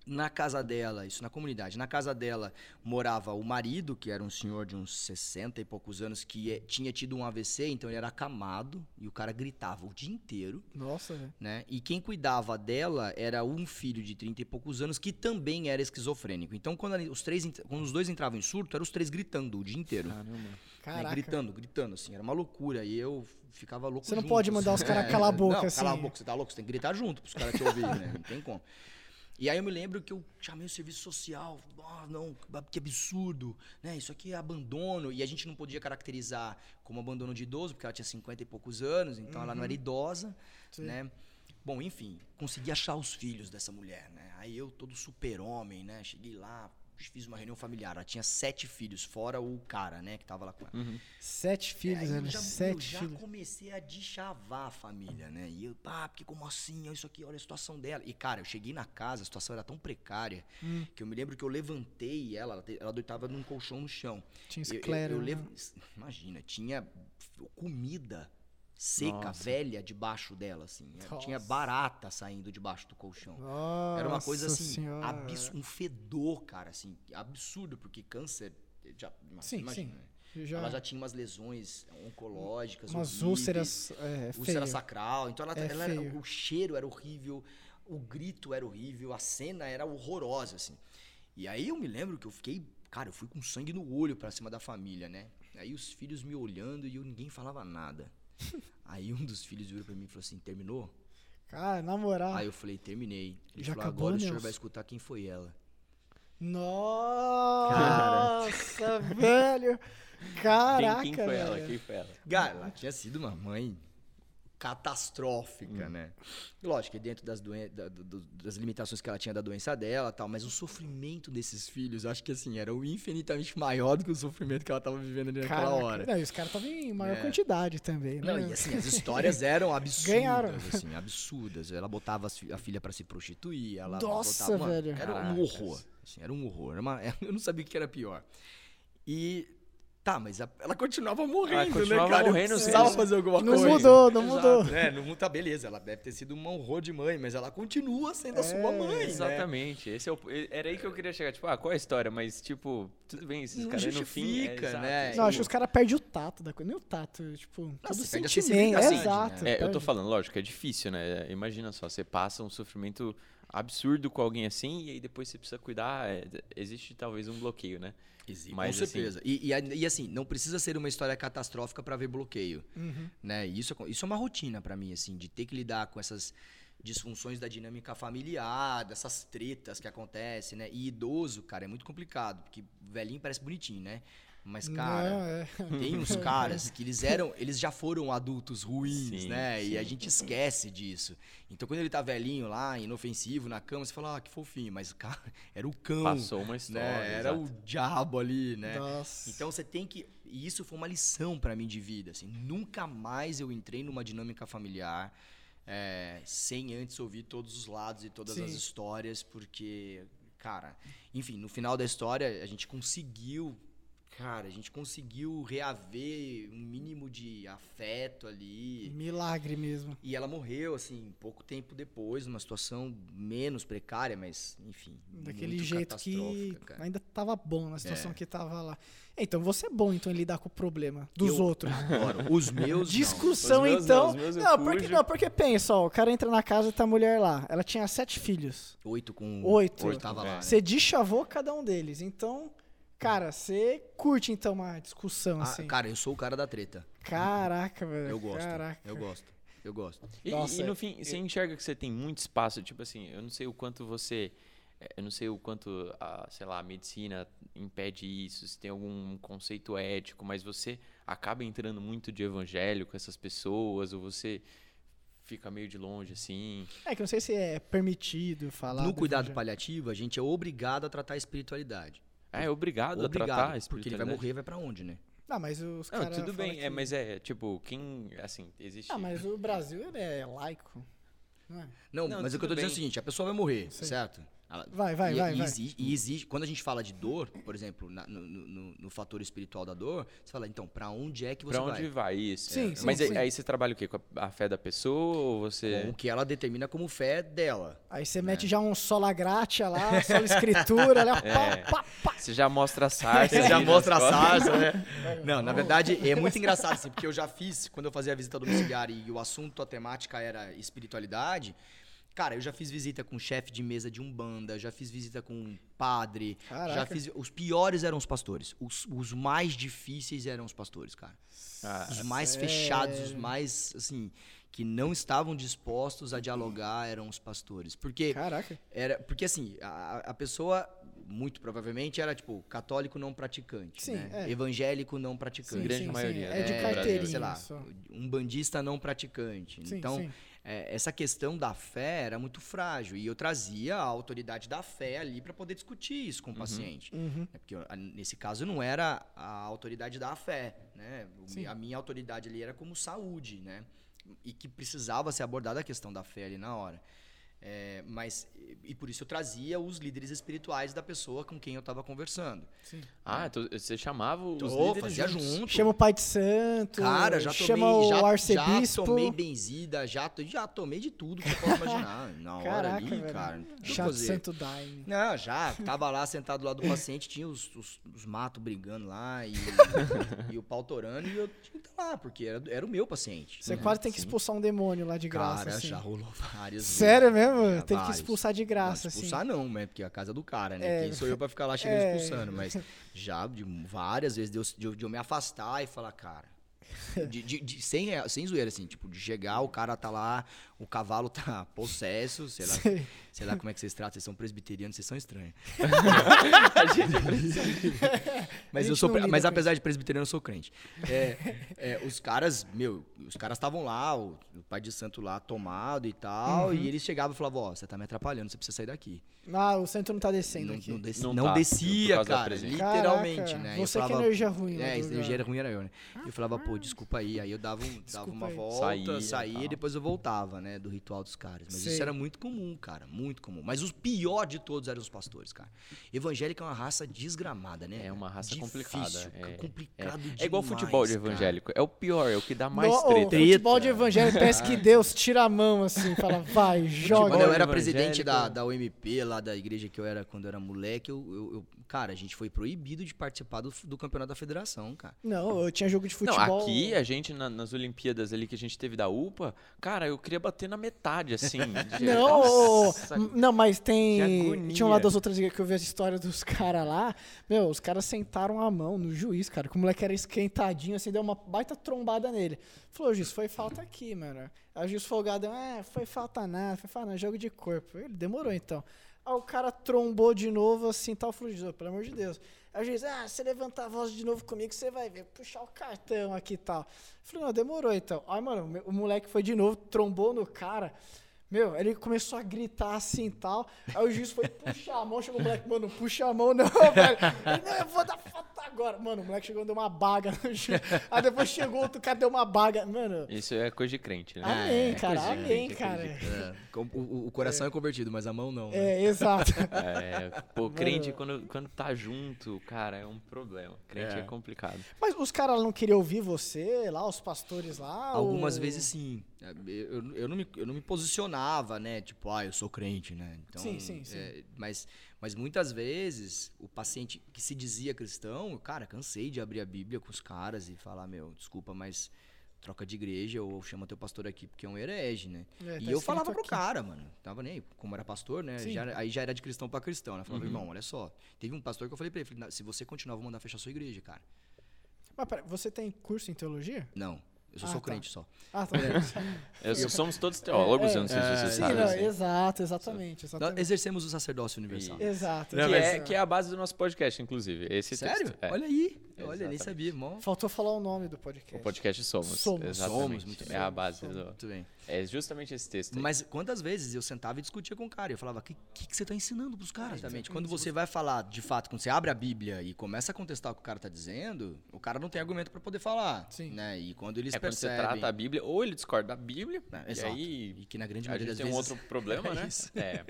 Na casa dela, isso na comunidade, na casa dela morava o marido, que era um senhor de uns 60 e poucos anos, que eh, tinha tido um AVC, então ele era acamado, e o cara gritava o dia inteiro Nossa, velho. né? E quem cuidava dela era um filho de 30 e poucos anos que também era esquizofrênico. Então, quando, os, três, quando os dois entravam em surto, eram os três gritando o dia inteiro. Caramba. Né? Caraca. Gritando, gritando, assim. Era uma loucura. E eu ficava louco Você não junto, pode mandar os assim. caras calar a boca, não, assim. calar a boca, você tá louco? Você tem que gritar junto pros caras te ouvirem, né? Não tem como. E aí eu me lembro que eu chamei o serviço social. Ah, não, que absurdo, né? Isso aqui é abandono. E a gente não podia caracterizar como abandono de idoso, porque ela tinha 50 e poucos anos, então ela não era idosa, Uhum. Sim. né? Bom, enfim, consegui achar os filhos dessa mulher, né? Aí eu, todo super-homem, né? Cheguei lá, fiz uma reunião familiar. Ela tinha sete filhos, fora o cara, né? Que tava lá com ela. Uhum. Sete filhos, Aí eu né? já, eu Sete já filhos. comecei a deschavar a família, né? E eu, ah, porque como assim? Olha isso aqui, olha a situação dela. E, cara, eu cheguei na casa, a situação era tão precária Hum. que eu me lembro que eu levantei ela, ela, deitava num colchão no chão. Tinha Eu- eu- esclera. eu né? levo- Imagina, tinha comida seca, Nossa. velha, debaixo dela, assim. Tinha Nossa. barata saindo debaixo do colchão. Era uma coisa Nossa assim, um fedor, cara, assim, absurdo, porque câncer, já, Sim, imagina, sim. né? Já, Ela já tinha umas lesões oncológicas, umas horríveis, úlceras é, úlcera feia. sacral. Então ela, É ela era- feio. o cheiro era horrível, o grito era horrível, a cena era horrorosa, assim. E aí eu me lembro que eu fiquei, cara, eu fui com sangue no olho pra cima da família, né? Aí os filhos me olhando e eu ninguém falava nada. Aí um dos filhos virou pra mim e falou assim: terminou? Cara, na moral. Aí eu falei, terminei. Ele Já falou, acabou, agora o senhor vai escutar quem foi ela. Nossa, velho. Caraca, quem, quem foi ela? velho. Quem foi ela? Cara, ela tinha sido uma mãe catastrófica, né? Lógico que dentro das, doen da- do- das limitações que ela tinha da doença dela e tal, mas o sofrimento desses filhos, acho que assim, era o infinitamente maior do que o sofrimento que ela tava vivendo ali naquela Caraca. hora. Não, e os caras estavam em maior É. quantidade também, né? Não, e assim, as histórias eram absurdas, Ganharam. assim, absurdas. Ela botava a filha pra se prostituir, ela Nossa, botava... uma- velho. Era um horror, assim, era um horror. Era uma- eu não sabia o que era pior. E... Tá, mas a- ela continuava morrendo, continuava né, cara? morrendo, eu precisava sim. fazer alguma Não coisa. mudou, não Exato, mudou. né? Não muda, tá, beleza. Ela deve ter sido um horror de mãe, mas ela continua sendo a sua mãe, né? Exatamente. Esse é o, era aí que eu queria chegar. Tipo, ah, qual é a história? Mas, tipo, tudo bem, esses Não caras no fim. É, né? Não, acho que os caras perdem o tato da coisa. Nem o tato, tipo, todo você perde a sentimento. Exato. né? É, eu tô falando, lógico, é difícil, né? Imagina só, você passa um sofrimento absurdo com alguém assim e aí depois você precisa cuidar. é, existe talvez um bloqueio, né? Existe, Mas, com assim- certeza. E, e a- e, assim, não precisa ser uma história catastrófica pra ver bloqueio. Uhum. né? E isso, é isso é uma rotina pra mim, assim, de ter que lidar com essas disfunções da dinâmica familiar, dessas tretas que acontecem, né? E idoso, cara, é muito complicado, porque velhinho parece bonitinho, né? Mas, cara, Não, é. tem uns caras que eles eram, eles já foram adultos ruins, Sim, né? E a sim. gente esquece disso. Então, quando ele tá velhinho lá, inofensivo, na cama, você fala, ah, que fofinho, mas, cara, era o cão. Passou uma história. né? Era o exato. diabo ali, né? Nossa. Então você tem que. E isso foi uma lição pra mim de vida. Assim, nunca mais eu entrei numa dinâmica familiar é, sem antes ouvir todos os lados e todas as Sim. histórias, porque, cara, enfim, no final da história a gente conseguiu. Cara, a gente conseguiu reaver um mínimo de afeto ali. Milagre mesmo. E ela morreu, assim, pouco tempo depois, numa situação menos precária, mas, enfim. Daquele muito jeito que cara. ainda tava bom na situação É. que tava lá. Então, você é bom então em lidar com o problema dos Eu outros. Adoro. Os meus. não. Discussão, Os meus então. não, porque, não, porque pensa, ó, o cara entra na casa e tá a mulher lá. Ela tinha sete filhos. Oito com. Oito. Oito tava lá. né? Você deschavou cada um deles. Então, cara, você curte então uma discussão Ah, assim. cara, eu sou o cara da treta. Caraca, velho. Eu gosto. Caraca. Eu gosto. Eu gosto. E, Nossa, e no fim, você enxerga que você tem muito espaço, tipo assim, eu não sei o quanto você. eh, Eu não sei o quanto, a, sei lá, a medicina impede isso, se tem algum conceito ético, mas você acaba entrando muito de evangelho com essas pessoas, ou você fica meio de longe, assim. É que eu não sei se é permitido falar. no do cuidado evangelho. paliativo, a gente é obrigado a tratar a espiritualidade. É obrigado, a tratar a Obrigado. Porque ele vai morrer, vai pra onde, né? Não, mas os Não, caras. tudo bem, é, que- mas é, tipo, quem, assim, existe... Ah, mas o Brasil ele é laico. Não é? Não, Não, mas o que eu tô tudo dizendo é o bem. seguinte, a pessoa vai morrer, Sei. certo? Ela- Vai, vai, e, vai, e vai. Exige, e exige- quando a gente fala de dor, por exemplo, na- no, no- no- fator espiritual da dor, você fala, então, pra onde é que você Pra onde vai? vai isso? Sim, É. sim, Mas aí- sim. aí você trabalha o quê? Com a, a fé da pessoa ou você... Com o que ela determina como fé dela. Aí você mete já um sola gratia lá, sola escritura, olha, É. pá, pá, pá. Você já mostra a sarça. Você já ali mostra a sarça, né? Não, na verdade, é muito engraçado, assim, porque eu já fiz, quando eu fazia a visita domiciliar e o assunto, a temática era espiritualidade, cara, eu já fiz visita com chefe de mesa de umbanda, já fiz visita com padre, já Caraca. fiz... Os piores eram os pastores, os, os mais difíceis eram os pastores, cara. Ah, Os mais sério? fechados, os mais, assim, que não estavam dispostos a dialogar eram os pastores. Porque Caraca. era, porque assim, a, a pessoa, muito provavelmente, era tipo católico não praticante, Sim, né? é. evangélico não praticante. grande maioria, É de né, no Brasil. carteirinha. sei lá, um bandista não praticante. Sim, então, sim. É, essa questão da fé era muito frágil e eu trazia a autoridade da fé ali para poder discutir isso com o paciente. Uhum. É porque a- nesse caso não era a autoridade da fé, né? Sim. A minha autoridade ali era como saúde, né? E que precisava ser abordada a questão da fé ali na hora. É, mas e- por isso eu trazia os líderes espirituais da pessoa com quem eu estava conversando. Sim. Ah, então você chamava os Tô, líderes fazia juntos. junto. Chama o pai de santo. Cara, já tomei, chama o já, já arcebispo. tomei benzida, já, já tomei de tudo que você possa imaginar. Na hora Caraca, ali, velho. cara. fazer. santo daime. Não, já. Tava lá sentado lá do paciente, tinha os, os, os matos brigando lá e, e o pau torando e eu tinha que estar lá, porque era, era o meu paciente. Você quase tem que expulsar um demônio lá de graça. Cara, assim. já rolou várias Sério mesmo? Já, Teve que expulsar de graça, não, assim. expulsar não, né? Porque é a casa do cara, né? É. Quem sou eu pra ficar lá chegando É. expulsando? Mas já de várias vezes deu- de, eu- de eu me afastar e falar, cara. de- de- de- sem, rea- sem zoeira, assim, tipo, de chegar, o cara tá lá, o cavalo tá possesso, sei lá, Sei. Sei lá como é que vocês tratam, vocês são presbiterianos, vocês são estranhos. A gente precisa- Mas A eu sou, mas apesar de presbiteriano, eu sou crente. É, é, os caras, meu, os caras estavam lá, o, o pai de santo lá tomado e tal, Uhum. e eles chegavam e falavam, ó, você tá me atrapalhando, você precisa sair daqui. Ah, o centro não tá descendo Não, aqui. não, desci- Não não tá, descia, cara, literalmente, Caraca, né? Eu Você que é falava, energia ruim. lá é, energia era ruim era eu, né? Eu falava, pô, desculpa aí. Aí eu dava, um, dava uma aí. volta, Saía saía, e depois eu voltava, né? Do ritual dos caras. Mas Sei. isso era muito comum, cara. Muito comum. Mas os pior de todos eram os pastores, cara. Evangélico é uma raça desgramada, né? É uma raça Difícil, complicada, cara, é. complicado É igual demais, futebol de cara. evangélico. É o pior, é o que dá mais No- treta. futebol de evangelho, parece que Deus tira a mão assim, fala, vai, joga. Quando eu era evangélico. presidente da, da UMP, lá da igreja que eu era quando eu era moleque, eu, eu- eu- cara, a gente foi proibido de participar do, do campeonato da federação, cara. Não, eu tinha jogo de futebol. Não, aqui a gente, na- nas Olimpíadas ali que a gente teve da UPA, cara, eu queria bater na metade, assim. de- Não, Nossa, não, mas tem. Tinha um lá das outras que eu vi a história dos caras lá. Meu, os caras sentaram a mão no juiz, cara. Que o moleque era esquentadinho, assim, deu uma baita trombada nele. Falou, juiz, foi falta aqui, mano. Aí o juiz folgado, é, foi falta nada, foi falta nada, jogo de corpo. Ele demorou então. Aí o cara trombou de novo, assim, tal, ô, pelo amor de Deus. Aí o juiz, ah, você levantar a voz de novo comigo, você vai ver, puxar o cartão aqui e tal. Falei, não, demorou então. Aí, mano, o moleque foi de novo, trombou no cara. Meu, ele começou a gritar assim e tal. Aí o juiz foi puxar a mão, chegou o moleque, mano, puxa a mão, não, velho. Ele, não, eu vou dar falta agora. Mano, o moleque chegou e deu uma baga no juiz. Aí depois chegou outro cara, deu uma baga. Mano, Isso é coisa de crente, né? amém, É cara, coisa de amém, crente, é cara. É, o, o coração é. convertido, mas a mão não. né? É, exato. É, pô, Mano. crente quando, quando tá junto, cara, é um problema. Crente é, É. complicado. Mas os caras não queriam ouvir você lá, os pastores lá? Algumas ou- vezes sim. É, Eu, eu, não me, eu não me posicionava, né? Tipo, ah, eu sou crente, né? Então, Sim, sim, sim. é, mas, mas muitas vezes o paciente que se dizia cristão, cara, cansei de abrir a Bíblia com os caras e falar, meu, desculpa, mas troca de igreja ou chama teu pastor aqui porque é um herege, né? É, tá e eu falava pro aqui. cara, mano. Tava nem aí, como era pastor, né? Já aí já era de cristão pra cristão, né? Uhum. Falava, irmão, olha só. Teve um pastor que eu falei pra ele, falei, "Na- se você continuar, eu vou mandar fechar sua igreja, cara. Mas pera, você tem curso em teologia? Não, eu só Ah, sou tá. crente só. Ah, tá. Eu, somos todos teólogos, É, eu não sei se é, você sim, Sim, sabe. não, assim. exato, exatamente. Nós exatamente. exercemos o sacerdócio universal. E- Exato. Que é, que é a base do nosso podcast, inclusive. Esse Sério? texto. É. Olha aí. Olha, nem sabia. Mó. Faltou falar o nome do podcast. O podcast Somos. Somos. Exatamente. Somos, muito é bem. a base Somos. do. Muito bem. É justamente esse texto. aí. Mas quantas vezes eu sentava e discutia com o cara? E eu falava, o que, que, que você está ensinando pros caras? Exatamente. Quando você vai falar, de fato, quando você abre a Bíblia e começa a contestar o que o cara tá dizendo, o cara não tem argumento para poder falar. Sim. Né? E quando eles é quando você percebem... trata a Bíblia, ou ele discorda da Bíblia, É, e exato. aí E que na grande maioria das tem um vezes... outro problema, É né? isso. É.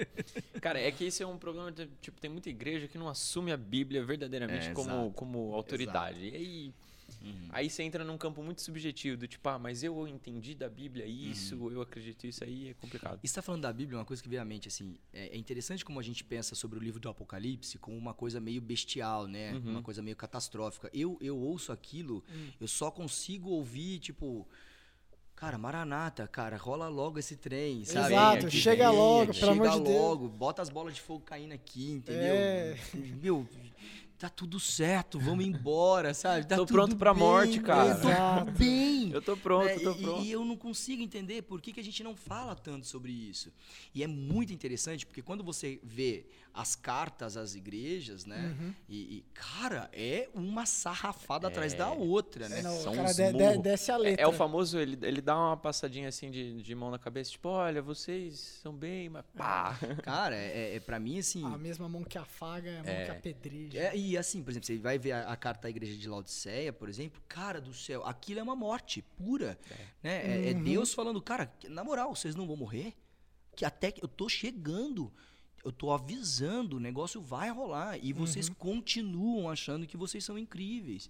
Cara, é que esse é um problema, de, tipo, tem muita igreja que não assume a Bíblia verdadeiramente É, como, exato. como autoridade. E aí, Uhum. aí você entra num campo muito subjetivo, do tipo, ah, mas eu entendi da Bíblia isso, Uhum. eu acredito isso aí, é complicado. E você tá falando da Bíblia, uma coisa que veio à mente, assim, é, é interessante como a gente pensa sobre o livro do Apocalipse como uma coisa meio bestial, né? Uhum. Uma coisa meio catastrófica. Eu, eu ouço aquilo, eu só consigo ouvir, tipo... Cara, Maranata, cara, rola logo esse trem, sabe? Exato, Aqui chega vem, logo, chega pelo amor de Deus. logo, bota as bolas de fogo caindo aqui, entendeu? É. Meu, tá tudo certo, vamos embora, sabe? Tá Tô pronto pra bem, morte, cara. Exato. bem. Eu tô pronto, né? tô E- pronto. E, eu não consigo entender por que, que a gente não fala tanto sobre isso. E é muito interessante, porque quando você vê as cartas às igrejas, né? Uhum. E, e, cara, é uma sarrafada atrás da outra, né? Não, São cara uns de- de- desce a É, letra. é o famoso, ele, ele dá uma passadinha assim de, de mão na cabeça, tipo, olha, vocês são bem, mas pá. Cara, é, é para mim assim. A mesma mão que afaga é a mão É. que apedreja. É, e assim, por exemplo, você vai ver a, a carta da igreja de Laodiceia, por exemplo, cara do céu, aquilo é uma morte pura. Né? É, é Uhum. Deus falando, cara, na moral, vocês não vão morrer? Que até que eu tô chegando, eu tô avisando, o negócio vai rolar. E vocês Uhum. continuam achando que vocês são incríveis.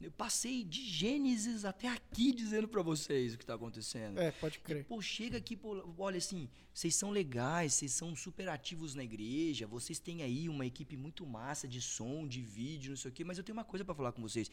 Eu passei de Gênesis até aqui dizendo pra vocês o que tá acontecendo. É, pode crer. Pô, chega aqui, pô, olha assim, vocês são legais, vocês são super ativos na igreja, vocês têm aí uma equipe muito massa de som, de vídeo, não sei o quê, mas eu tenho uma coisa pra falar com vocês.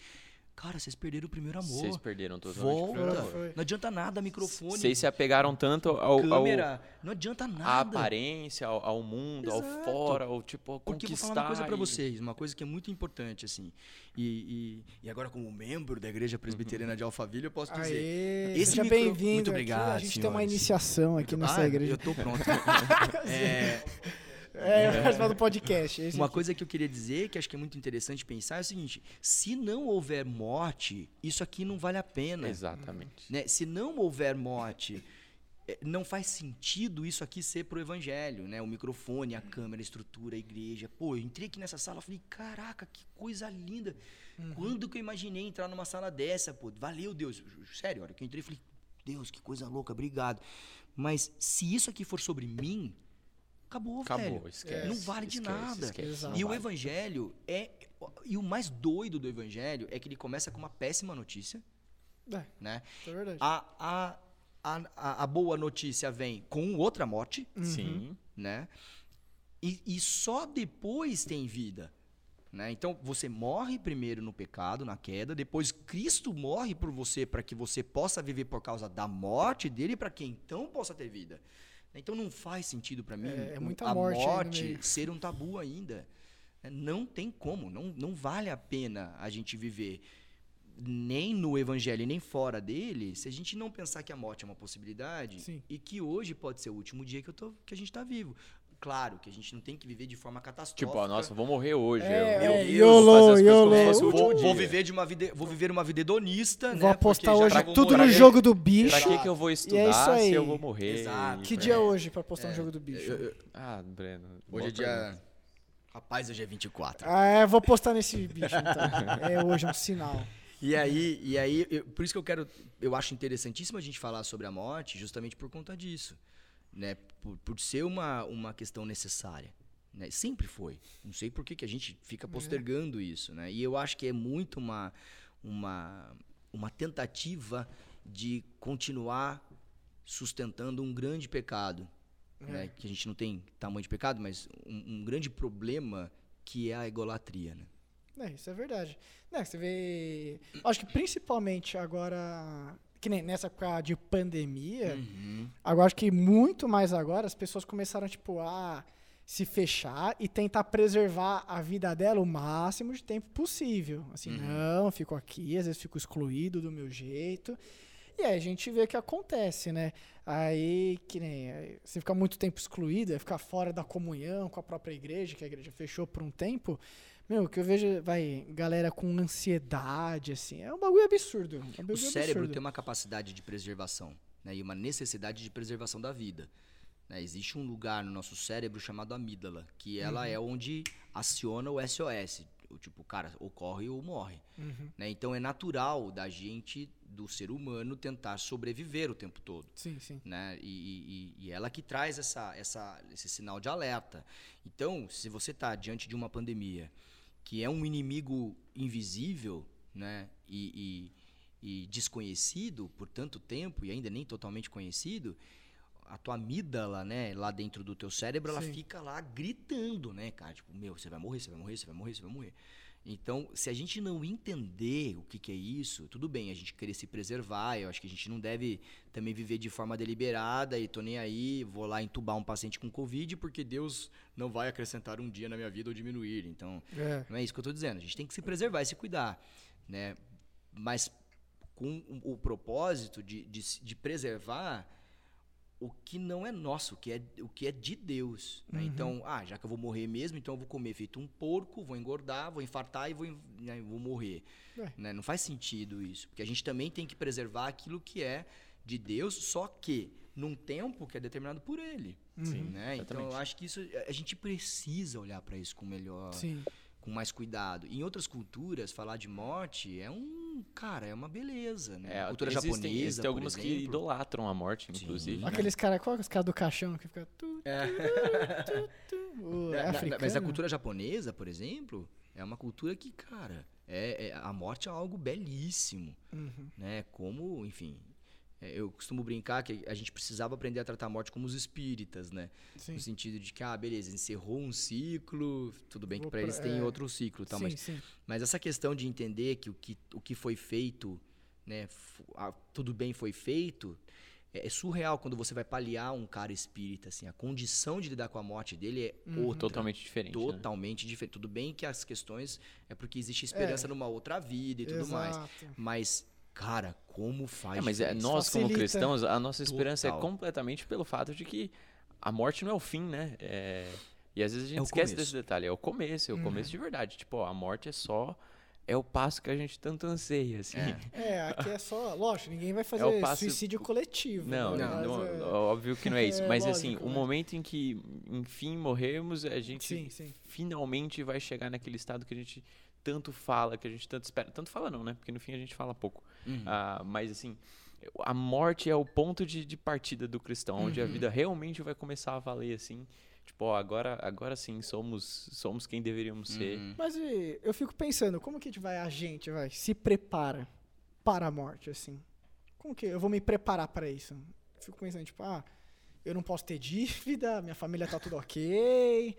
Cara, vocês perderam o primeiro amor. Vocês perderam totalmente. o primeiro Volta. amor. Foi. Não adianta nada microfone. Vocês se apegaram tanto ao, ao, câmera. Não adianta à nada. aparência, ao, ao mundo, Exato. ao fora, ao tipo, ao Porque eu vou conquistar. falar uma coisa pra e- vocês, uma coisa que é muito importante, assim. E, e, e agora, como membro da Igreja Presbiteriana de Alphaville, eu posso dizer. Aê, esse seja micro- bem-vindo. Muito aqui. obrigado, A gente tem uma senhores. iniciação aqui nessa Ah, igreja. Eu tô pronto. é, É, participar do podcast. esse Uma aqui. coisa que eu queria dizer, que acho que é muito interessante pensar, é o seguinte: se não houver morte, isso aqui não vale a pena. Exatamente. né? Se não houver morte, eh, não faz sentido isso aqui ser pro evangelho, né? O microfone, a câmera, a estrutura, a igreja. Pô, eu entrei aqui nessa sala e falei, caraca, que coisa linda. Quando que eu imaginei entrar numa sala dessa, pô? Valeu, Deus. Sério, a hora que eu entrei, eu falei, Deus, que coisa louca, obrigado. Mas se isso aqui for sobre mim, acabou, Acabou, velho. esquece. Não vale de esquece, nada. esquece, E o vale. evangelho é. E o mais doido do evangelho é que ele começa com uma péssima notícia, É, né? é verdade. A, a, a, a- a boa notícia vem com outra morte, Sim. né? E, e só depois tem vida. Né? Então você morre primeiro no pecado, na queda, depois Cristo morre por você para que você possa viver por causa da morte dele, para que então possa ter vida. Então não faz sentido para mim É- é a morte morte ser um tabu ainda. né? Não tem como, não, não vale a pena a gente viver nem no evangelho nem fora dele, se a gente não pensar que a morte é uma possibilidade Sim. e que hoje pode ser o último dia que, eu tô, que a gente está vivo. Claro que a gente não tem que viver de forma catastrófica. Tipo, ó, nossa, vou morrer hoje. É, eu, é, YOLO, YOLO. o vou, vou viver de uma vida, vou viver uma vida hedonista, Vou né? apostar porque já hoje vou tudo no jogo do bicho. Pra que, que eu vou é isso estudar aí. se eu vou morrer? Exato. Que dia é hoje pra postar um jogo do bicho? Ah, Breno. Hoje é dia. Rapaz, hoje é 24. Ah, é, vou postar nesse bicho então. É hoje, é um sinal. E aí, e aí eu- por isso que eu quero. Eu acho interessantíssimo a gente falar sobre a morte, justamente por conta disso. Né? Por, por ser uma, uma questão necessária. Né? Sempre foi. Não sei por que, que a gente fica postergando isso. Né? E eu acho que é muito uma, uma, uma tentativa de continuar sustentando um grande pecado. Né? Que a gente não tem tamanho de pecado, mas um, um grande problema que é a egolatria. Né? É, isso é verdade. Né, você vê. Acho que principalmente agora. Que nem nessa época de pandemia. Uhum. Agora, acho que muito mais agora, as pessoas começaram, tipo, a se fechar e tentar preservar a vida dela o máximo de tempo possível. Assim, não, eu fico aqui, às vezes fico excluído do meu jeito. E aí a gente vê o que acontece, né? Aí, que nem, aí você fica muito tempo excluído, aí ficar fora da comunhão com a própria igreja, que a igreja fechou por um tempo. Meu, o que eu vejo, vai, galera com ansiedade, assim, é um bagulho absurdo. Um bagulho O cérebro absurdo. tem uma capacidade de preservação né, e uma necessidade de preservação da vida. né? Existe um lugar no nosso cérebro chamado amígdala, que ela é onde aciona o SOS. O tipo, cara, ou corre ou morre. Uhum. né? Então é natural da gente, do ser humano, tentar sobreviver o tempo todo Sim, sim. né? E, e- e ela que traz essa, essa, esse sinal de alerta. Então, se você está diante de uma pandemia que é um inimigo invisível, né? E, e- e desconhecido por tanto tempo e ainda nem totalmente conhecido, a tua amígdala, né, lá dentro do teu cérebro, ela Sim. fica lá gritando, né, cara? Tipo, meu, você vai morrer, você vai morrer, você vai morrer, você vai morrer. Então, se a gente não entender o que, que é isso, tudo bem, a gente querer se preservar, eu acho que a gente não deve também viver de forma deliberada e tô nem aí, vou lá entubar um paciente com Covid porque Deus não vai acrescentar um dia na minha vida ou diminuir. Então, É. não é isso que eu estou dizendo. A gente tem que se preservar e se cuidar, né? Mas com o, propósito de, de, de preservar o que não é nosso, o que é, o que é de Deus. né? Então, ah, já que eu vou morrer mesmo, então eu vou comer feito um porco, vou engordar, vou infartar e vou, né, vou morrer. É. né? Não faz sentido isso, porque a gente também tem que preservar aquilo que é de Deus, só que num tempo que é determinado por Ele. Sim, né? Então, eu acho que isso a gente precisa olhar para isso com melhor Sim. Com mais cuidado. Em outras culturas, falar de morte é um, cara, é uma beleza, né? É, A cultura existem, japonesa, existem por algumas que exemplo. idolatram a morte, inclusive. né? Aqueles caras, qual é os caras do caixão que fica. Tu, É. tu, tu, o- é Na- na- mas a cultura japonesa, por exemplo, é uma cultura que, cara, é, é- a morte é algo belíssimo, Uhum. né? Como, enfim, eu costumo brincar que a gente precisava aprender a tratar a morte como os espíritas, né? Sim. No sentido de que, ah, beleza, encerrou um ciclo, tudo bem que para pra- eles tem é. outro ciclo, tal, sim, mas sim. mas essa questão de entender que o que, o que foi feito, né, ah, tudo bem foi feito, é, é surreal quando você vai paliar um cara espírita, assim, a condição de lidar com a morte dele é Uhum. outra, Totalmente diferente. né? totalmente diferente. Tudo bem que as questões é porque existe esperança É. numa outra vida e tudo mais, Exato. mas cara, como faz É, mas é, nós, como Facilita. cristãos, a nossa esperança é Total. completamente pelo fato de que a morte não é o fim, né? É, E às vezes a gente É o esquece começo. desse detalhe. É o começo, é o Uhum. começo de verdade. Tipo, ó, a morte é só. É o passo que a gente tanto anseia, assim. É. É, aqui é só. Lógico, ninguém vai fazer É o passe- suicídio coletivo. Não, né? não, não, é, óbvio que não é isso. É, Mas lógico, assim, o né? momento em que, enfim, morremos, a gente Sim, sim. finalmente vai chegar naquele estado que a gente tanto fala, que a gente tanto espera. Tanto fala não, né? Porque no fim a gente fala pouco. Uhum. Ah, mas assim, a morte é o ponto de, de partida do cristão, onde a Uhum. vida realmente vai começar a valer, assim. Tipo, ó, agora, agora sim, somos, somos quem deveríamos ser. Uhum. Mas e, eu fico pensando, como que a gente vai, a gente vai, se prepara para a morte, assim? Como que eu vou me preparar para isso? Fico pensando, tipo, ah, eu não posso ter dívida, minha família tá tudo ok,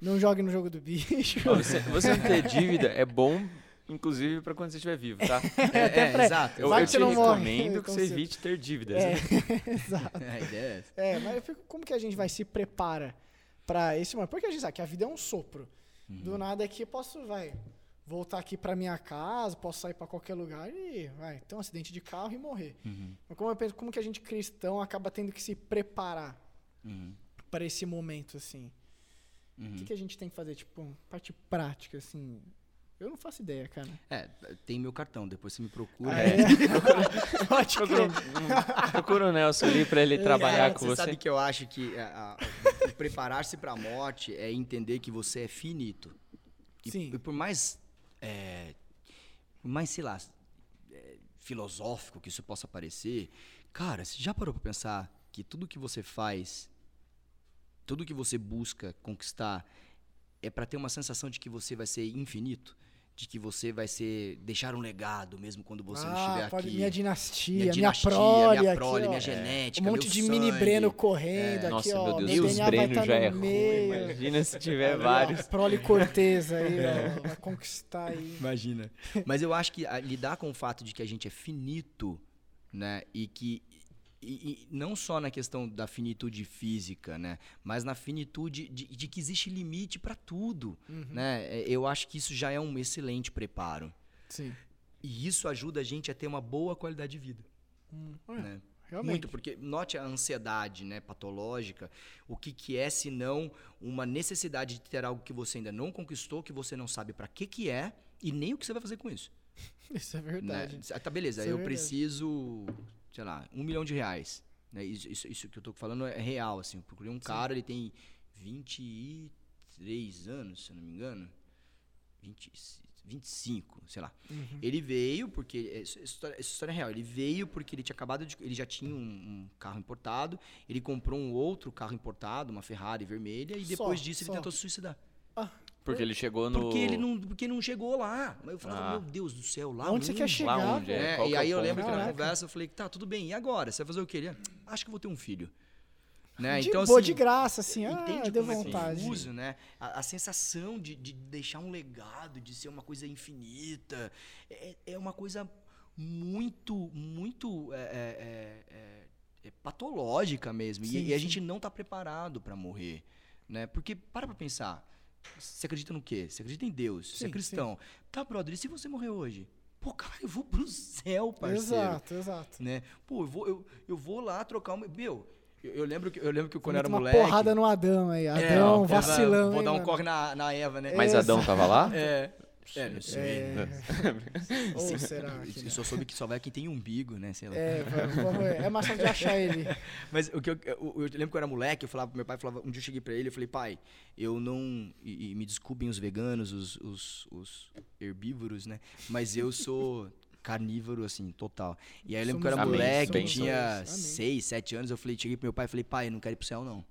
não jogue no jogo do bicho. Ó, Você, você não ter dívida é bom, inclusive, pra quando você estiver vivo, tá? É, é, pra- exato. Eu, eu te morre, recomendo que você evite ter dívidas. É, exato. É, a ideia é. É, mas eu fico, como que a gente vai se prepara para esse momento? Porque a gente sabe que a vida é um sopro. Uhum. Do nada aqui eu posso, vai, voltar aqui para minha casa, posso sair para qualquer lugar e, vai, ter um acidente de carro e morrer. Uhum. Mas como eu penso, como que a gente cristão acaba tendo que se preparar Uhum. para esse momento, assim? O Uhum. que, que a gente tem que fazer, tipo, parte prática, assim? Eu não faço ideia, cara. É, tem meu cartão, depois você me procura. Ah, é? Pode Procura, procura o Nelson ali pra ele trabalhar Cara, com você você. sabe que eu acho que o preparar-se para a morte é entender que você é finito. E, Sim. e por mais, é, por mais, sei lá, é, filosófico que isso possa parecer, cara, você já parou para pensar que tudo que você faz, tudo que você busca conquistar é para ter uma sensação de que você vai ser infinito? De que você vai ser deixar um legado mesmo quando você não estiver ah, pode, aqui. minha dinastia, minha minha, prole, minha aqui, prole, ó. minha genética, Um monte meu de mini sangue. Breno correndo aqui, Nossa, ó. meu Deus, meu vai Breno estar já é ruim. Imagina se tiver ó, vários. Prole Cortez aí, ó. Vai conquistar aí. Imagina. Mas eu acho que a- lidar com o fato de que a gente é finito, né? E que. E, e não só na questão da finitude física, né? Mas na finitude de, de que existe limite para tudo, né? É, Eu acho que isso já é um excelente preparo. Sim. E isso ajuda a gente a ter uma boa qualidade de vida, É, né? realmente. Muito, porque note a ansiedade né, patológica, o que, que é senão uma necessidade de ter algo que você ainda não conquistou, que você não sabe para que, que é e nem o que você vai fazer com isso. Isso é Né? verdade. Ah, Tá, beleza, Isso é eu verdade. preciso, sei lá, um milhão de reais. Né? Isso, isso, isso que eu tô falando é real, assim. Eu procurei um cara, ele tem 23 anos, se eu não me engano. 20, 25, sei lá. Uhum. Ele veio porque. Essa história, essa história é real. Ele veio porque ele tinha acabado de. Ele já tinha um, um carro importado. Ele comprou um outro carro importado, uma Ferrari vermelha, e depois Só, disso só. ele tentou se suicidar. Ah, Porque ele chegou no. Porque ele não, porque não chegou lá. Mas eu falava, Ah. meu Deus do céu, lá Onde você quer chegar? Lá onde é? é, e é aí eu ponto? lembro que na conversa eu falei, tá, tudo bem, e agora? Você vai fazer o quê? Ele, "Ah, acho que eu vou ter um filho. Né? de então, boa, assim, de graça, assim. Ah, entende deu como é vontade. confuso, né? A, a sensação de, de deixar um legado, de ser uma coisa infinita, é, é uma coisa muito, muito é, é, é, é patológica mesmo. E- Sim, e, a sim. gente não está preparado para morrer, né? Porque, para pra pensar, você acredita no quê? Você acredita em Deus, você Sim, é cristão. Tá, brother, e se você morrer hoje? Pô, cara, eu vou pro céu, parceiro Exato, exato. né? Pô, eu vou, eu, eu vou lá trocar uma. Meu, eu, eu lembro que eu lembro que quando eu era uma moleque. porrada no Adão aí. É, Adão ó, vacilando. Vou hein, dar um mano? corre na, na Eva, né? Mas Adão tava lá? É. É, não sei. É. Ou será que Eu só soube que só vai quem tem umbigo, né? Sei lá. É, vamos, ver. É mais fácil de achar ele. Mas o que eu, eu, eu lembro que eu era moleque, eu falava pro meu pai, falava, um dia eu cheguei pra ele, eu falei, pai, eu não. E, e me desculpem os veganos, os, os, os herbívoros, né? Mas eu sou carnívoro, assim, total. E aí eu lembro que eu era Somos moleque, eu somos tinha dois. Amém. 6, 7 anos, eu falei, cheguei pro meu pai e falei, pai, eu não quero ir pro céu, não.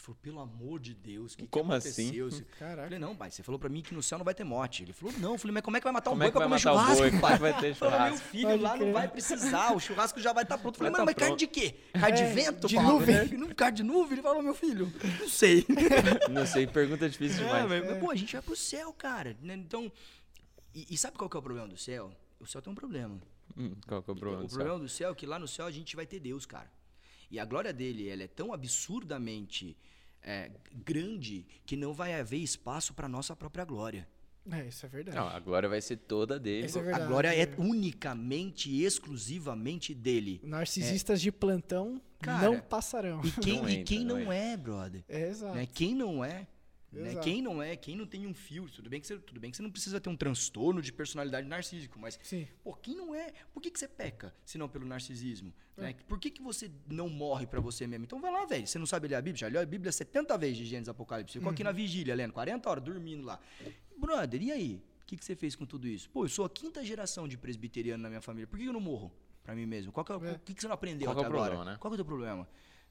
Ele falou, pelo amor de Deus, o que, que Como assim? aconteceu? Eu Caraca. falei, não, pai, você falou pra mim que no céu não vai ter morte. Ele falou, não. Eu falei, mas como é que vai matar Como um é boi que pra vai comer matar o churrasco, boi? Pai? é que vai ter Falou, meu churrasco? filho Pode lá não crer. vai precisar, o churrasco já vai estar pronto. Eu falei, mano, tá mas carne de quê? Carne É, de vento? de Paulo, nuvem. né? Não, Carne de nuvem? Ele falou, meu filho, não sei. Não sei, pergunta difícil É, demais. mas, mas, pô, a gente vai pro céu, cara. né? Então, e, e sabe qual que é o problema do céu? O céu tem um problema. Hum, qual que é o problema o do céu? problema do céu é que lá no céu a gente vai ter Deus, cara. E a glória dele, ela é tão absurdamente é, grande que não vai haver espaço para nossa própria glória. É, isso é verdade. Não, a glória vai ser toda dele. Isso é A verdade. glória é unicamente e exclusivamente dele. Narcisistas de plantão Cara, não passarão. E quem Não e entra, quem não não é, brother? É, exato. Né? Quem não é? Né? Quem não é? Quem não tem um fio? Tudo bem, que você, tudo bem que você não precisa ter um transtorno de personalidade narcísico, mas Sim. Pô, quem não é? Por que, que você peca, se não pelo narcisismo? É. Né? Por que, que você não morre pra você mesmo? Então vai lá, velho. Você não sabe ler a Bíblia? Já leu a Bíblia 70 vezes de Gênesis Apocalipse. Ficou Uhum. aqui na vigília, lendo 40 horas, dormindo lá. Brother, e aí? O que, que você fez com tudo isso? Pô, eu sou a quinta geração de presbiteriano na minha família. Por que eu não morro pra mim mesmo? Qual que é, o É. o que, que você não aprendeu Qual que é até o agora? problema, né? Qual que é o teu problema?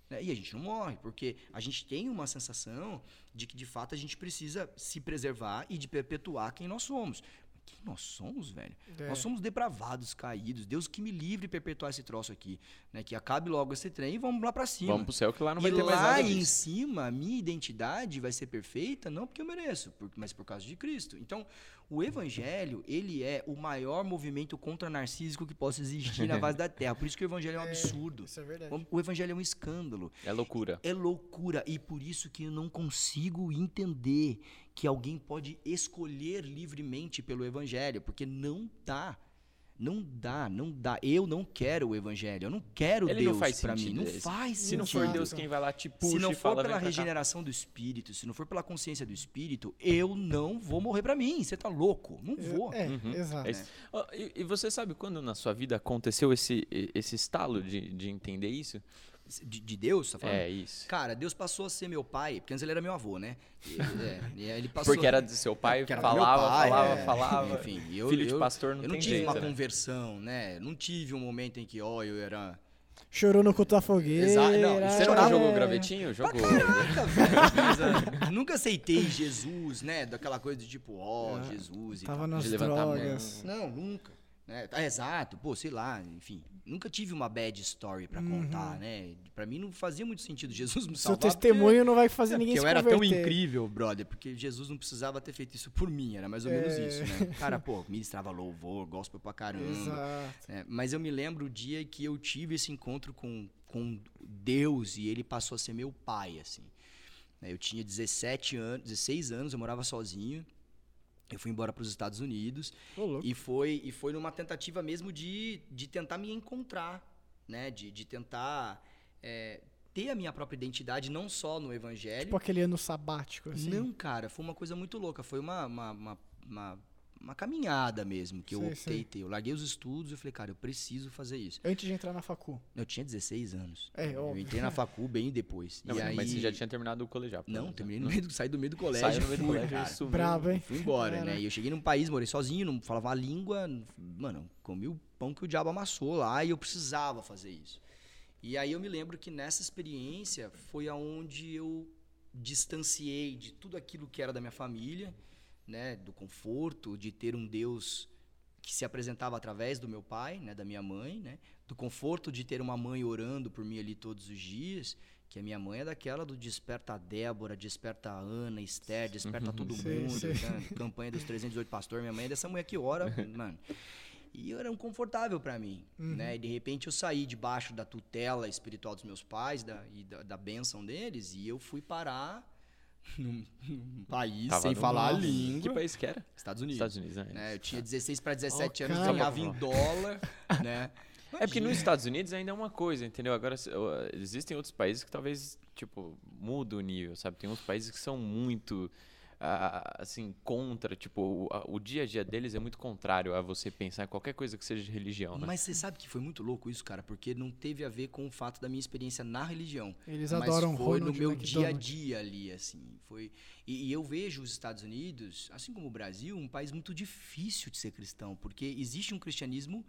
Né? E a gente não morre, porque a gente tem uma sensação de que, de fato, a gente precisa se preservar e de perpetuar quem nós somos. Quem nós somos, velho? É. Nós somos depravados, caídos. Deus que me livre de perpetuar esse troço aqui. Né? Que acabe logo esse trem e vamos lá pra cima. Vamos pro céu que lá não vai e ter mais lá nada em disso. cima, a minha identidade vai ser perfeita, não porque eu mereço, por- mas por causa de Cristo. Então, o evangelho, ele é o maior movimento contra narcísico que possa existir na base da terra. Por isso que o evangelho é um absurdo. Isso é verdade. O- O evangelho é um escândalo. É loucura. É loucura. E por isso que eu não consigo entender que alguém pode escolher livremente pelo evangelho, porque não dá. Não dá, não dá. Eu não quero o evangelho. Eu não quero Ele Deus pra mim. Não esse. faz Se não for Deus quem vai lá te puxa Se não e for fala, pela regeneração do espírito, se não for pela consciência do espírito, eu não vou morrer pra mim. Você tá louco? Não vou. É, Uhum. exato. É e, e você sabe quando na sua vida aconteceu esse, esse estalo de, de entender isso? De, de Deus, você tá falando? É isso. Cara, Deus passou a ser meu pai, porque antes ele era meu avô, né? E, é, e ele passou, Porque era do seu pai, falava, pai, falava, é. falava. Enfim, eu, Filho de pastor não eu não tem tive jeito, uma né? conversão, né? Não tive um momento em que, ó, eu era. Chorou no culto da fogueira. Exato, não, Você isso não chorava. jogou gravetinho? Jogou. Caraca, velho. Nunca aceitei Jesus, né? Daquela coisa de tipo, ó, Ah, Jesus e Tava tal. nas drogas. Não, nunca. Né? Ah, exato, pô, sei lá, enfim. Nunca tive uma bad story pra contar, né? Pra mim não fazia muito sentido Jesus me Uhum. Seu salvar. testemunho não vai fazer porque, ninguém porque se eu era converter. tão incrível, brother, porque Jesus não precisava ter feito isso por mim, era mais ou menos É. isso, né? Cara, pô, ministrava louvor, gospel pra caramba. É, mas eu me lembro o dia que eu tive esse encontro com, com Deus e ele passou a ser meu pai, assim. Eu tinha 17 anos, 16 anos, eu morava sozinho. Eu fui embora para os Estados Unidos louco. e foi, e foi numa tentativa mesmo de, de tentar me encontrar, né? De, de tentar é, ter a minha própria identidade, não só no evangelho. Tipo aquele ano sabático, assim. Não, cara, foi uma coisa muito louca. Foi uma, uma, uma, uma, uma caminhada mesmo que eu optei sei. ter. Eu larguei os estudos e falei, cara, eu preciso fazer isso. Antes de entrar na facu. Eu tinha 16 anos. É, eu óbvio. entrei na facu bem depois. Não, e mas, aí... mas você já tinha terminado o colegial. Não, menos, né? terminei no meio do, saí do meio do colégio. Saiu no meio do fui, colégio cara. Brabo, hein? Fui embora, Caraca. né? E eu cheguei num país, morei sozinho, não falava a língua. Mano, comi o pão que o diabo amassou lá e eu precisava fazer isso. E aí eu me lembro que nessa experiência foi aonde eu distanciei de tudo aquilo que era da minha família, né? Do conforto, de ter um Deus que se apresentava através do meu pai, né, da minha mãe, né, do conforto de ter uma mãe orando por mim ali todos os dias, que a minha mãe é daquela do desperta a Débora, desperta a Ana, Esther, desperta todo mundo, sei. né, campanha dos 318 pastores, minha mãe é dessa mulher que ora, mano. E era um confortável pra mim, né? E de repente eu saí debaixo da tutela espiritual dos meus pais da, e da, da bênção deles e eu fui parar num, num país Tava sem no- falar a língua. Que país que era? Estados Unidos. Estados Unidos, né? né? Eu tinha 16 para 17 Ó, anos, cara. ganhava em dólar, né? É porque nos Estados Unidos ainda é uma coisa, entendeu? Agora, existem outros países que talvez, tipo, muda o nível, sabe? Tem uns países que são muito, assim, contra, tipo, o, a- o dia a dia deles é muito contrário a você pensar em qualquer coisa que seja de religião, né? Mas você sabe que foi muito louco isso, cara, porque não teve a ver com o fato da minha experiência na religião. Eles mas adoram foi Ronald no meu dia a dia ali, assim. Foi e, e eu vejo os Estados Unidos, assim como o Brasil, um país muito difícil de ser cristão, porque existe um cristianismo,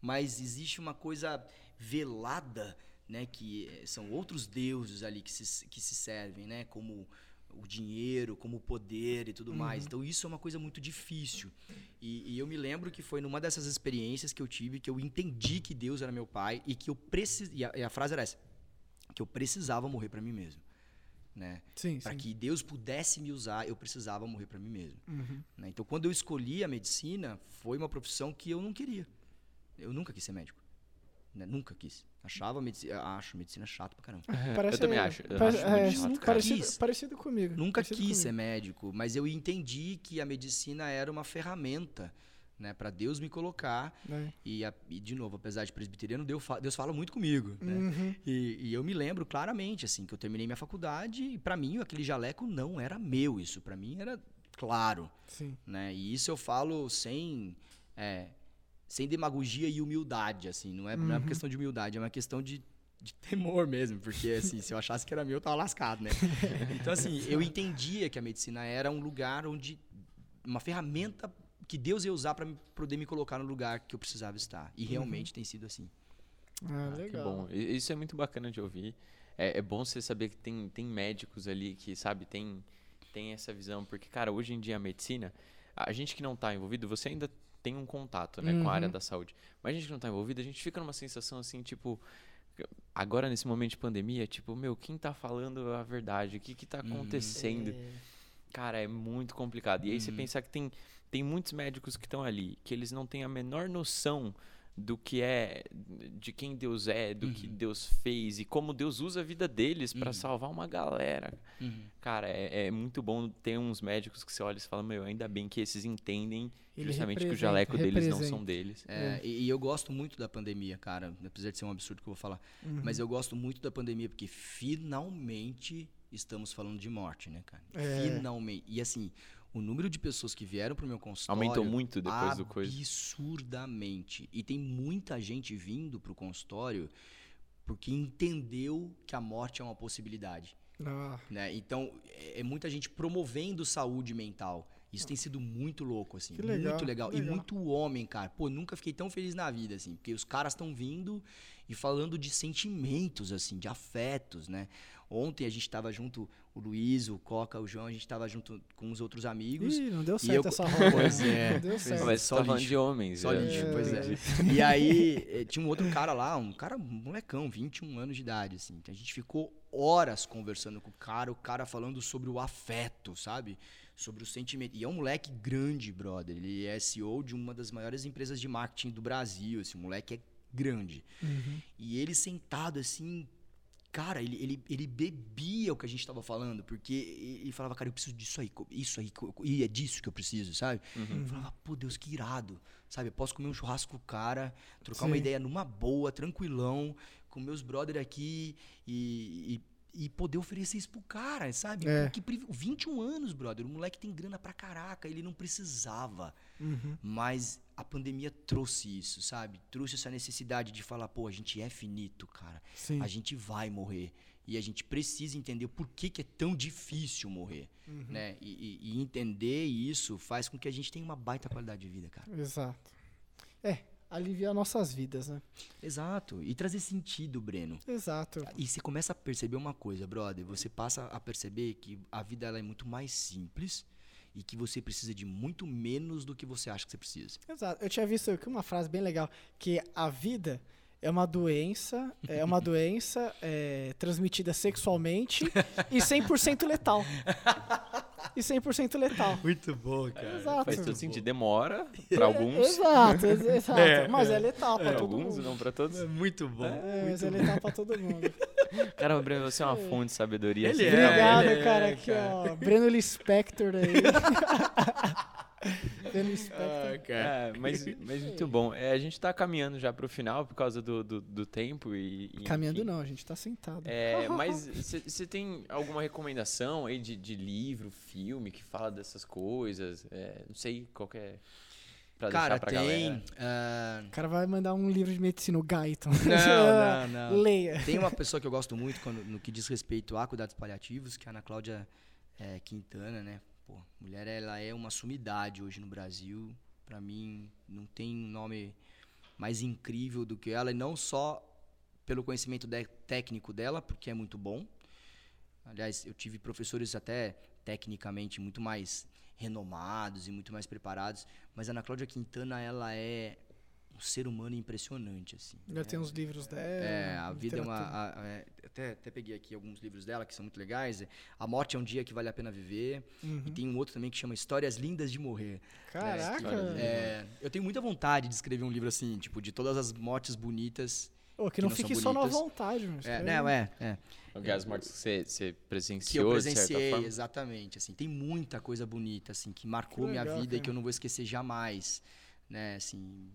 mas existe uma coisa velada, né, que eh, são outros deuses ali que se, que se servem, né, como o dinheiro, como o poder e tudo Uhum. mais. Então isso é uma coisa muito difícil. E, e eu me lembro que foi numa dessas experiências que eu tive que eu entendi que Deus era meu pai e que eu precis... e, a, e a frase era essa, que eu precisava morrer para mim mesmo, né? Para que Deus pudesse me usar, eu precisava morrer para mim mesmo. Uhum. né? Então, quando eu escolhi a medicina, foi uma profissão que eu não queria. Eu nunca quis ser médico. né? Nunca quis. Achava medicina, acho medicina chato pra caramba. Parece- eu também acho. Eu Parece- acho muito é, chato, cara. parecido, Quis. parecido comigo. Nunca parecido quis ser comigo. médico, mas eu entendi que a medicina era uma ferramenta, né, para Deus me colocar. Né? E, a- e, de novo, apesar de presbiteriano, Deus fala, Deus fala muito comigo, né? Uhum. E, e eu me lembro claramente, assim, que eu terminei minha faculdade e para mim aquele jaleco não era meu, isso para mim era claro, Sim. né? E isso eu falo sem é, sem demagogia e humildade, assim, não é, não é uma Uhum. questão de humildade, é uma questão de, de temor mesmo, porque assim, se eu achasse que era meu, eu tava lascado, né? Então assim, eu entendia que a medicina era um lugar onde uma ferramenta que Deus ia usar para poder me colocar no lugar que eu precisava estar. E realmente tem sido assim. Ah, Ah, que legal. bom. I- Isso é muito bacana de ouvir. É, é bom você saber que tem, tem médicos ali que, sabe, tem, tem essa visão. Porque, cara, hoje em dia a medicina, a gente que não tá envolvido, você ainda tem um contato, né, com a área Uhum. da saúde. Mas a gente que não tá envolvido, a gente fica numa sensação assim, tipo... Agora, nesse momento de pandemia, tipo, meu, quem tá falando a verdade? O que que tá Uhum. acontecendo? É, Cara, é muito complicado. E aí você Uhum. pensar que tem, tem muitos médicos que estão ali, que eles não têm a menor noção do que é, de quem Deus é, do que Uhum. Deus fez e como Deus usa a vida deles pra Uhum. salvar uma galera. Cara, é, é muito bom ter uns médicos que você olha e você fala, meu, ainda bem que esses entendem Ele justamente que o representa- jaleco deles não representa. são deles. É, E, e eu gosto muito da pandemia, cara. Apesar de ser um absurdo que eu vou falar. Uhum. Mas eu gosto muito da pandemia porque finalmente estamos falando de morte, né, cara? É. Finalmente. E assim, o número de pessoas que vieram pro meu consultório. Aumentou muito depois do coisa. Absurdamente. E tem muita gente vindo pro consultório porque entendeu que a morte é uma possibilidade. Ah, né? Então, é, é muita gente promovendo saúde mental. Isso tem sido muito louco, assim. Que legal, muito legal. que E legal. muito homem, cara. Pô, nunca fiquei tão feliz na vida, assim. Porque os caras estão vindo e falando de sentimentos, assim, de afetos, né? Ontem a gente tava junto, o Luiz, o Coca, o João, a gente tava junto com os outros amigos. Ih, não deu E certo eu- essa roda. Pois né? é, Não deu certo. é. Mas só tá de homens. Só é. lixo, pois é. E aí, eh, tinha um outro cara lá, um cara um molecão, 21 anos de idade, assim. Então a gente ficou horas conversando com o cara, o cara falando sobre o afeto, sabe? Sobre o sentimento. E é um moleque grande, brother. Ele é CEO de uma das maiores empresas de marketing do Brasil. Esse moleque é grande. Uhum. E ele sentado assim, cara, ele, ele, ele bebia o que a gente tava falando, porque ele falava, cara, eu preciso disso aí, isso aí, e é disso que eu preciso, sabe? Uhum. Eu falava, pô, Deus, que irado, sabe? Eu posso comer um churrasco com o cara, trocar uma Sim. ideia numa boa, tranquilão, com meus brother aqui e, e, e poder oferecer isso pro cara, sabe? É. Que, privi- 21 anos, brother, o moleque tem grana pra caraca, ele não precisava. Uhum. Mas a pandemia trouxe isso, sabe? Trouxe essa necessidade de falar, pô, a gente é finito, cara. Sim. A gente vai morrer. E a gente precisa entender por que, que é tão difícil morrer, Uhum. né? E, e- e entender isso faz com que a gente tenha uma baita qualidade de vida, cara. Exato. É, aliviar nossas vidas, né? Exato. E trazer sentido, Breno. Exato. E você começa a perceber uma coisa, brother. Você passa a perceber que a vida ela é muito mais simples e que você precisa de muito menos do que você acha que você precisa. Exato. Eu tinha visto aqui uma frase bem legal, que a vida é uma doença, é uma doença é, transmitida sexualmente e 100% letal. E 100% letal. Muito bom, cara. Exato. Faz todo sentido. Demora pra alguns. Exato, ex- exato. É, mas é, letal pra Pra todo alguns, mundo. não pra todos. muito bom. É, mas é letal pra todo mundo. Cara, Breno, você é uma fonte de sabedoria. Ele assim, é? Obrigado, ele é, cara. Aqui, cara. ó. Breno Lispector aí. Breno Lispector. É, mas, mas muito bom. É, a gente tá caminhando já pro final por causa do, do, do tempo e. e Caminhando enfim. não, a gente tá sentado. É, mas você tem alguma recomendação aí de, de livro, filme que fala dessas coisas? É, não sei qual que é. Pra Cara, tem. galera. ah, O cara vai mandar um livro de medicina, o Guyton. Não, não, não. Leia. Tem uma pessoa que eu gosto muito quando, no que diz respeito a cuidados paliativos, que é a Ana Cláudia eh, Quintana, né? Pô, mulher, ela é uma sumidade hoje no Brasil. Pra mim, não tem um nome mais incrível do que ela. E não só pelo conhecimento de- técnico dela, porque é muito bom. Aliás, eu tive professores até tecnicamente muito mais renomados e muito mais preparados, mas a Ana Cláudia Quintana, ela é um ser humano impressionante, assim. Já tem os livros dela. É, a vida é uma. literatura. a- a- é, até, até peguei aqui alguns livros dela que são muito legais. é, A Morte é um Dia que Vale a Pena Viver. Uhum. E tem um outro também que chama Histórias Lindas de Morrer. Caraca. história de- É, eu tenho muita vontade de escrever um livro assim, tipo, de todas as mortes bonitas. Ô, que que não não fique só na vontade, meu. É, não, é, é. As mortes que você, você Que eu presenciou, de certa presenciei, forma. exatamente. Assim, tem muita coisa bonita, assim, que marcou Que minha vida e que eu não vou esquecer jamais. Né, assim,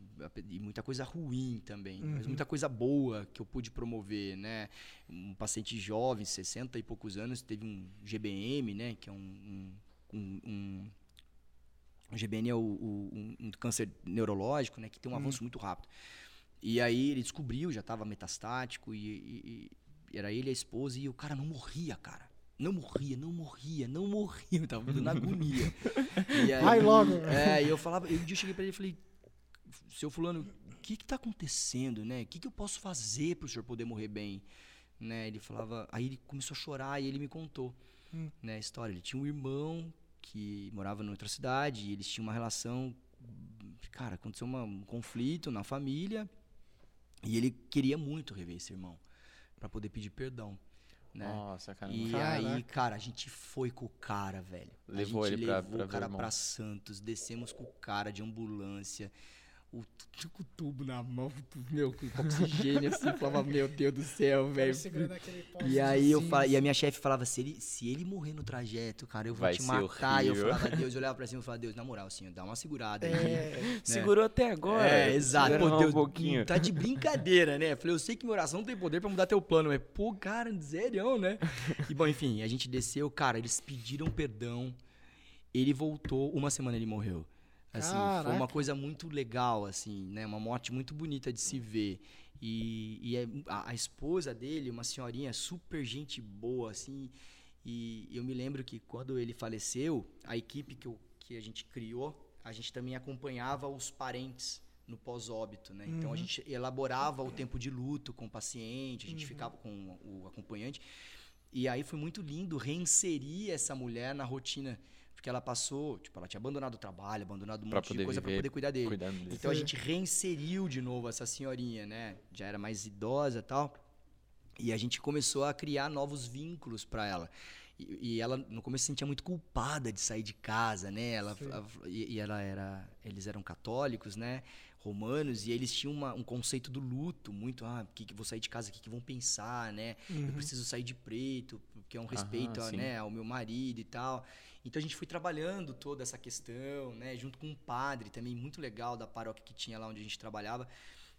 e muita coisa ruim também, mas Uhum. muita coisa boa que eu pude promover, né? Um paciente jovem, 60 e poucos anos, teve um GBM, né? Que é um, um, um, um- o GBM é o, o- um, câncer neurológico, né? Que tem um avanço muito rápido. E aí ele descobriu, já estava metastático, e, e- e era ele e a esposa, e o cara não morria, cara. Não morria, não morria, não morria. Eu tava na agonia. E aí, Vai logo. É, e eu falava, e um dia eu cheguei pra ele e falei, seu fulano, o que que tá acontecendo, né? O que que eu posso fazer pro senhor poder morrer bem? Né? Ele falava, aí ele começou a chorar e ele me contou, Hum. né, a história. Ele tinha um irmão que morava em outra cidade e eles tinham uma relação, cara, aconteceu uma- um conflito na família e ele queria muito rever esse irmão pra poder pedir perdão, né? Nossa, cara. E Caraca. aí, cara, a gente foi com o cara, velho. Levou a gente ele pra- levou pra o ver o cara pra Santos, descemos com o cara de ambulância. O, tu- com o tubo na mão, meu, com oxigênio assim, falava, meu Deus do céu, velho. E aí eu e a minha chefe falava, se ele, se ele morrer no trajeto, cara, eu vou Vai te matar. E eu falava, Deus, eu olhava pra cima e falava, Deus, na moral, assim, dá uma segurada aí. É, Segurou até agora. É, exato. Pô, um Deus, pouquinho. tá de brincadeira, né? Falei, eu sei que minha oração não tem poder pra mudar teu plano, mas, pô, cara, sério, né? E, bom, enfim, a gente desceu, cara, eles pediram perdão, ele voltou, uma semana ele morreu. Assim, foi uma coisa muito legal, assim, né? Uma morte muito bonita de se ver. E, e é- a, a esposa dele, uma senhorinha super gente boa, assim. E eu me lembro que quando ele faleceu, a equipe que, eu- que a gente criou, a gente também acompanhava os parentes no pós-óbito, né? Então a Uhum. gente elaborava o tempo de luto com o paciente, a gente ficava com o acompanhante. E aí foi muito lindo reinserir essa mulher na rotina. Porque ela passou, tipo, ela tinha abandonado o trabalho, abandonado um Pra monte de poder coisa para poder cuidar dele. Então a gente reinseriu de novo essa senhorinha, né? Já era mais idosa e tal. E a gente começou a criar novos vínculos para ela. E, e ela no começo se sentia muito culpada de sair de casa, né? Ela, a- e, e ela era, eles eram católicos, né? Romanos e eles tinham uma- um conceito do luto muito, ah, que que vou sair de casa, o que, que vão pensar, né? Uhum. Eu preciso sair de preto, porque é um Aham, respeito, a- né, ao meu marido e tal. Então a gente foi trabalhando toda essa questão, né, junto com um padre também muito legal da paróquia que tinha lá onde a gente trabalhava.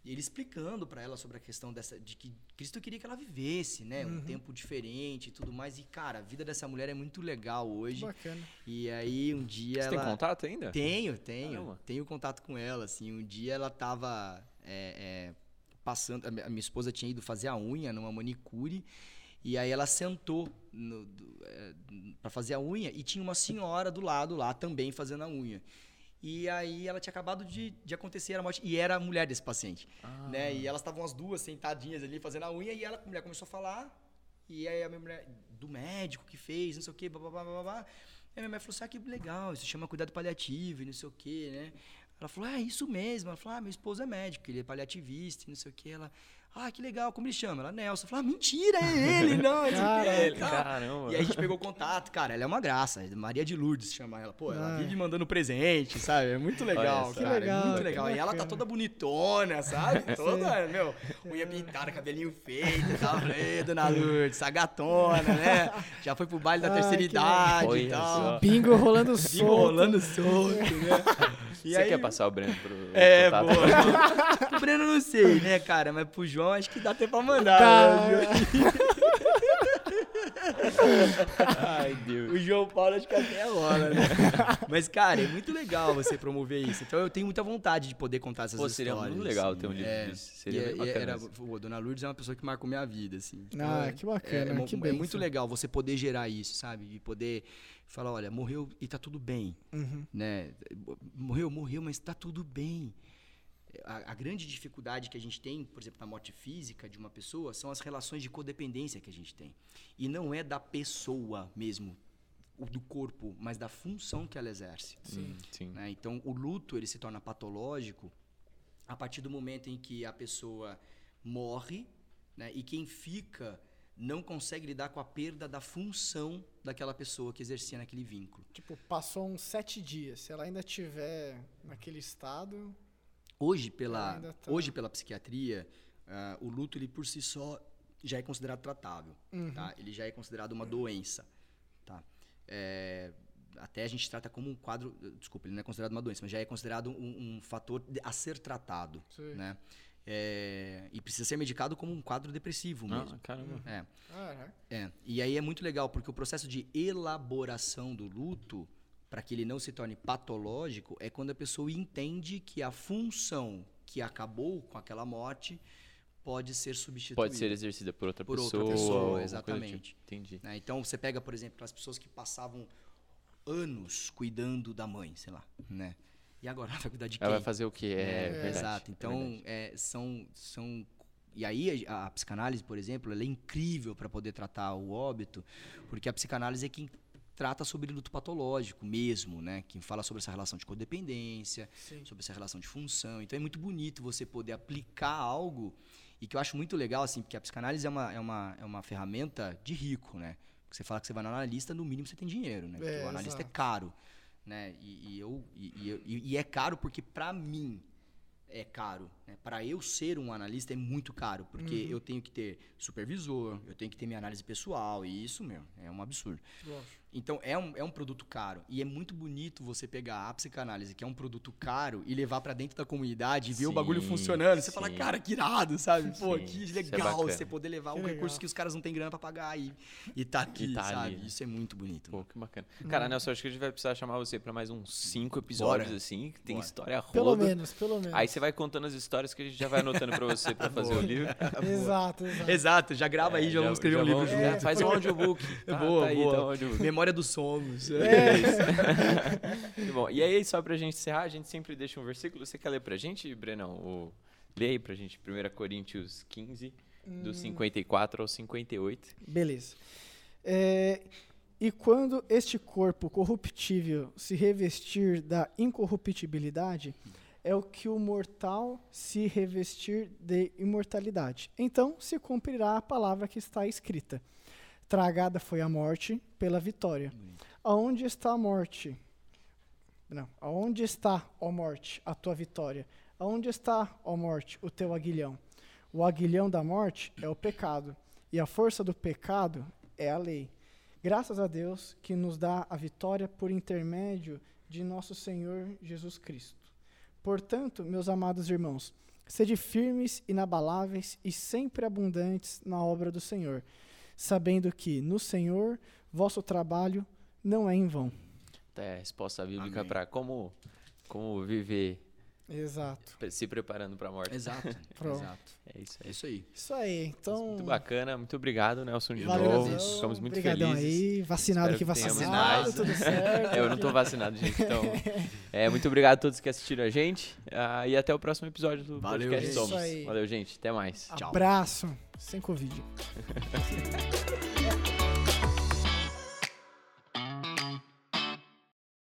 E ele explicando para ela sobre a questão dessa de que Cristo queria que ela vivesse, né, um Uhum. tempo diferente e tudo mais. E cara, a vida dessa mulher é muito legal hoje. Bacana. E aí um dia Você ela tem contato ainda? tenho, tenho. Caramba. Tenho contato com ela, assim. Um dia ela tava é, é, passando... A minha esposa tinha ido fazer a unha numa manicure. E aí ela sentou é, pra fazer a unha e tinha uma senhora do lado lá também fazendo a unha. E aí ela tinha acabado de, de acontecer a morte. E era a mulher desse paciente. Ah. Né? E elas estavam as duas sentadinhas ali fazendo a unha. E ela, a mulher começou a falar. E aí a minha mulher, do médico que fez, não sei o quê, blá, blá, blá, blá, blá. Aí a minha mãe falou assim, ah, que legal, isso chama cuidado paliativo e não sei o quê, né? Ela falou, é isso mesmo. Ela falou, ah, meu esposo é médico, ele é paliativista e não sei o quê. Ela, ah, que legal, como ele chama? Ela, Nelson. Eu falei, ah, mentira, é ele, não, não sei o quê. Caraca. e tal. Caramba. E aí a gente pegou contato, cara, ela é uma graça. Maria de Lourdes chama ela. Pô, ela Ai. vive mandando presente, sabe? É muito legal, Olha só. cara. Que legal, é muito que legal. E ela tá toda bonitona, sabe? Toda, meu, unha pintada, cabelinho feito e tal. Ei, dona Lourdes, essa gatona, né? Já foi pro baile da Ai, terceira idade e tal. Bingo rolando solto. Bingo rolando solto, né? E Você aí- quer passar o Breno pro É, contato? boa. pro Breno eu não sei, né, cara? Mas pro João acho que dá até pra mandar. Tá. né? Ai, Deus. O João Paulo acho que até rola, né? Mas, cara, é muito legal você promover isso. Então eu tenho muita vontade de poder contar essas Pô, histórias. seria muito legal assim. ter um livro É. disso. Seria E bem é- bacana. era, pô, Dona Lourdes é uma pessoa que marcou minha vida, assim. Ah, é- que bacana, é, mo- que é bênção. muito legal você poder gerar isso, sabe? E poder falar, olha, morreu e tá tudo bem, Uhum. né? Morreu, morreu, mas tá tudo bem. a, a, grande dificuldade que a gente tem, por exemplo, na morte física de uma pessoa, são as relações de codependência que a gente tem. E não é da pessoa mesmo, do corpo, mas da função que ela exerce. Sim. Sim. Né? Então, o luto ele se torna patológico a partir do momento em que a pessoa morre né? e quem fica não consegue lidar com a perda da função daquela pessoa que exercia naquele vínculo. Tipo, passou uns sete dias. Se ela ainda tiver naquele estado. Hoje, pela, tá... hoje, pela psiquiatria, uh, o luto ele por si só já é considerado tratável. Uhum. Tá? Ele já é considerado uma doença. Tá? É, até a gente trata como um quadro. Desculpa, ele não é considerado uma doença, mas já é considerado um, um fator a ser tratado. Sim. Né? É, e precisa ser medicado como um quadro depressivo ah, mesmo. Ah, caramba. É. Ah, é. é. E aí é muito legal, porque o processo de elaboração do luto, para que ele não se torne patológico, é quando a pessoa entende que a função que acabou com aquela morte pode ser substituída. Pode ser exercida por outra por pessoa. Por outra pessoa, exatamente. Tipo. Entendi. Né? Então você pega, por exemplo, as pessoas que passavam anos cuidando da mãe, sei lá, né? E agora ela vai cuidar de quem? Ela vai fazer o quê? É, é. Exato. Então, é, são, são. E aí, a, a psicanálise, por exemplo, ela é incrível para poder tratar o óbito, porque a psicanálise é quem trata sobre luto patológico mesmo, né? Quem fala sobre essa relação de codependência, Sim. sobre essa relação de função. Então, é muito bonito você poder aplicar algo e que eu acho muito legal, assim, porque a psicanálise é uma, é uma, é uma ferramenta de rico, né? Porque você fala que você vai no analista, no mínimo você tem dinheiro, né? Porque é, o analista é exato. é caro né? E, e eu e, e, e, é caro porque para mim é caro. Né? Para eu ser um analista é muito caro, porque uhum. eu tenho que ter supervisor, eu tenho que ter minha análise pessoal e isso mesmo é um absurdo. Nossa. Então é um, é um produto caro. E é muito bonito você pegar a psicanálise, que é um produto caro, e levar para dentro da comunidade e ver sim, o bagulho funcionando. Você sim. fala, cara, que irado, sabe? Pô, sim, que é legal é você poder levar que um recurso que os caras não têm grana para pagar e, e tá aqui, e tá sabe? Ali. Isso é muito bonito. Pô, que bacana. Cara, hum. Nelson, acho que a gente vai precisar chamar você para mais uns cinco episódios, Bora. assim, que tem Bora. história roda. Pelo menos, pelo menos. Aí você vai contando as histórias que a gente já vai anotando para você para fazer o livro. exato, exato. Exato, já grava é, aí, já, já vamos escrever já um livro. É, faz um audiobook. Tá, boa, tá boa. Aí, tá Memória dos somos. É isso. bom, e aí, só pra gente encerrar, a gente sempre deixa um versículo. Você quer ler pra gente, Brenão? O... Lê aí pra gente, 1 Coríntios 15, hum. do 54 ao 58. Beleza. É, e quando este corpo corruptível se revestir da incorruptibilidade, é o que o mortal se revestir de imortalidade. Então se cumprirá a palavra que está escrita. Tragada foi a morte pela vitória. Aonde está a morte? Não. Aonde está, ó morte, a tua vitória? Aonde está, ó morte, o teu aguilhão? O aguilhão da morte é o pecado, e a força do pecado é a lei. Graças a Deus que nos dá a vitória por intermédio de nosso Senhor Jesus Cristo. Portanto, meus amados irmãos, sede firmes, inabaláveis e sempre abundantes na obra do Senhor, sabendo que no Senhor vosso trabalho não é em vão. É a resposta bíblica para como, como viver. Exato. Se preparando para a morte. Exato. Exato. É isso aí. É isso aí. Isso aí. Então. Muito bacana. Muito obrigado, Nelson, de Valeu, novo. Deus. Ficamos muito Obrigadão felizes. aí. Vacinado aqui, vacinado. Tudo certo. eu não estou vacinado, gente. Então, é, muito obrigado a todos que assistiram a gente. Uh, e até o próximo episódio do Valeu, podcast Somos. Valeu, gente. Até mais. Abraço. Sem Covid.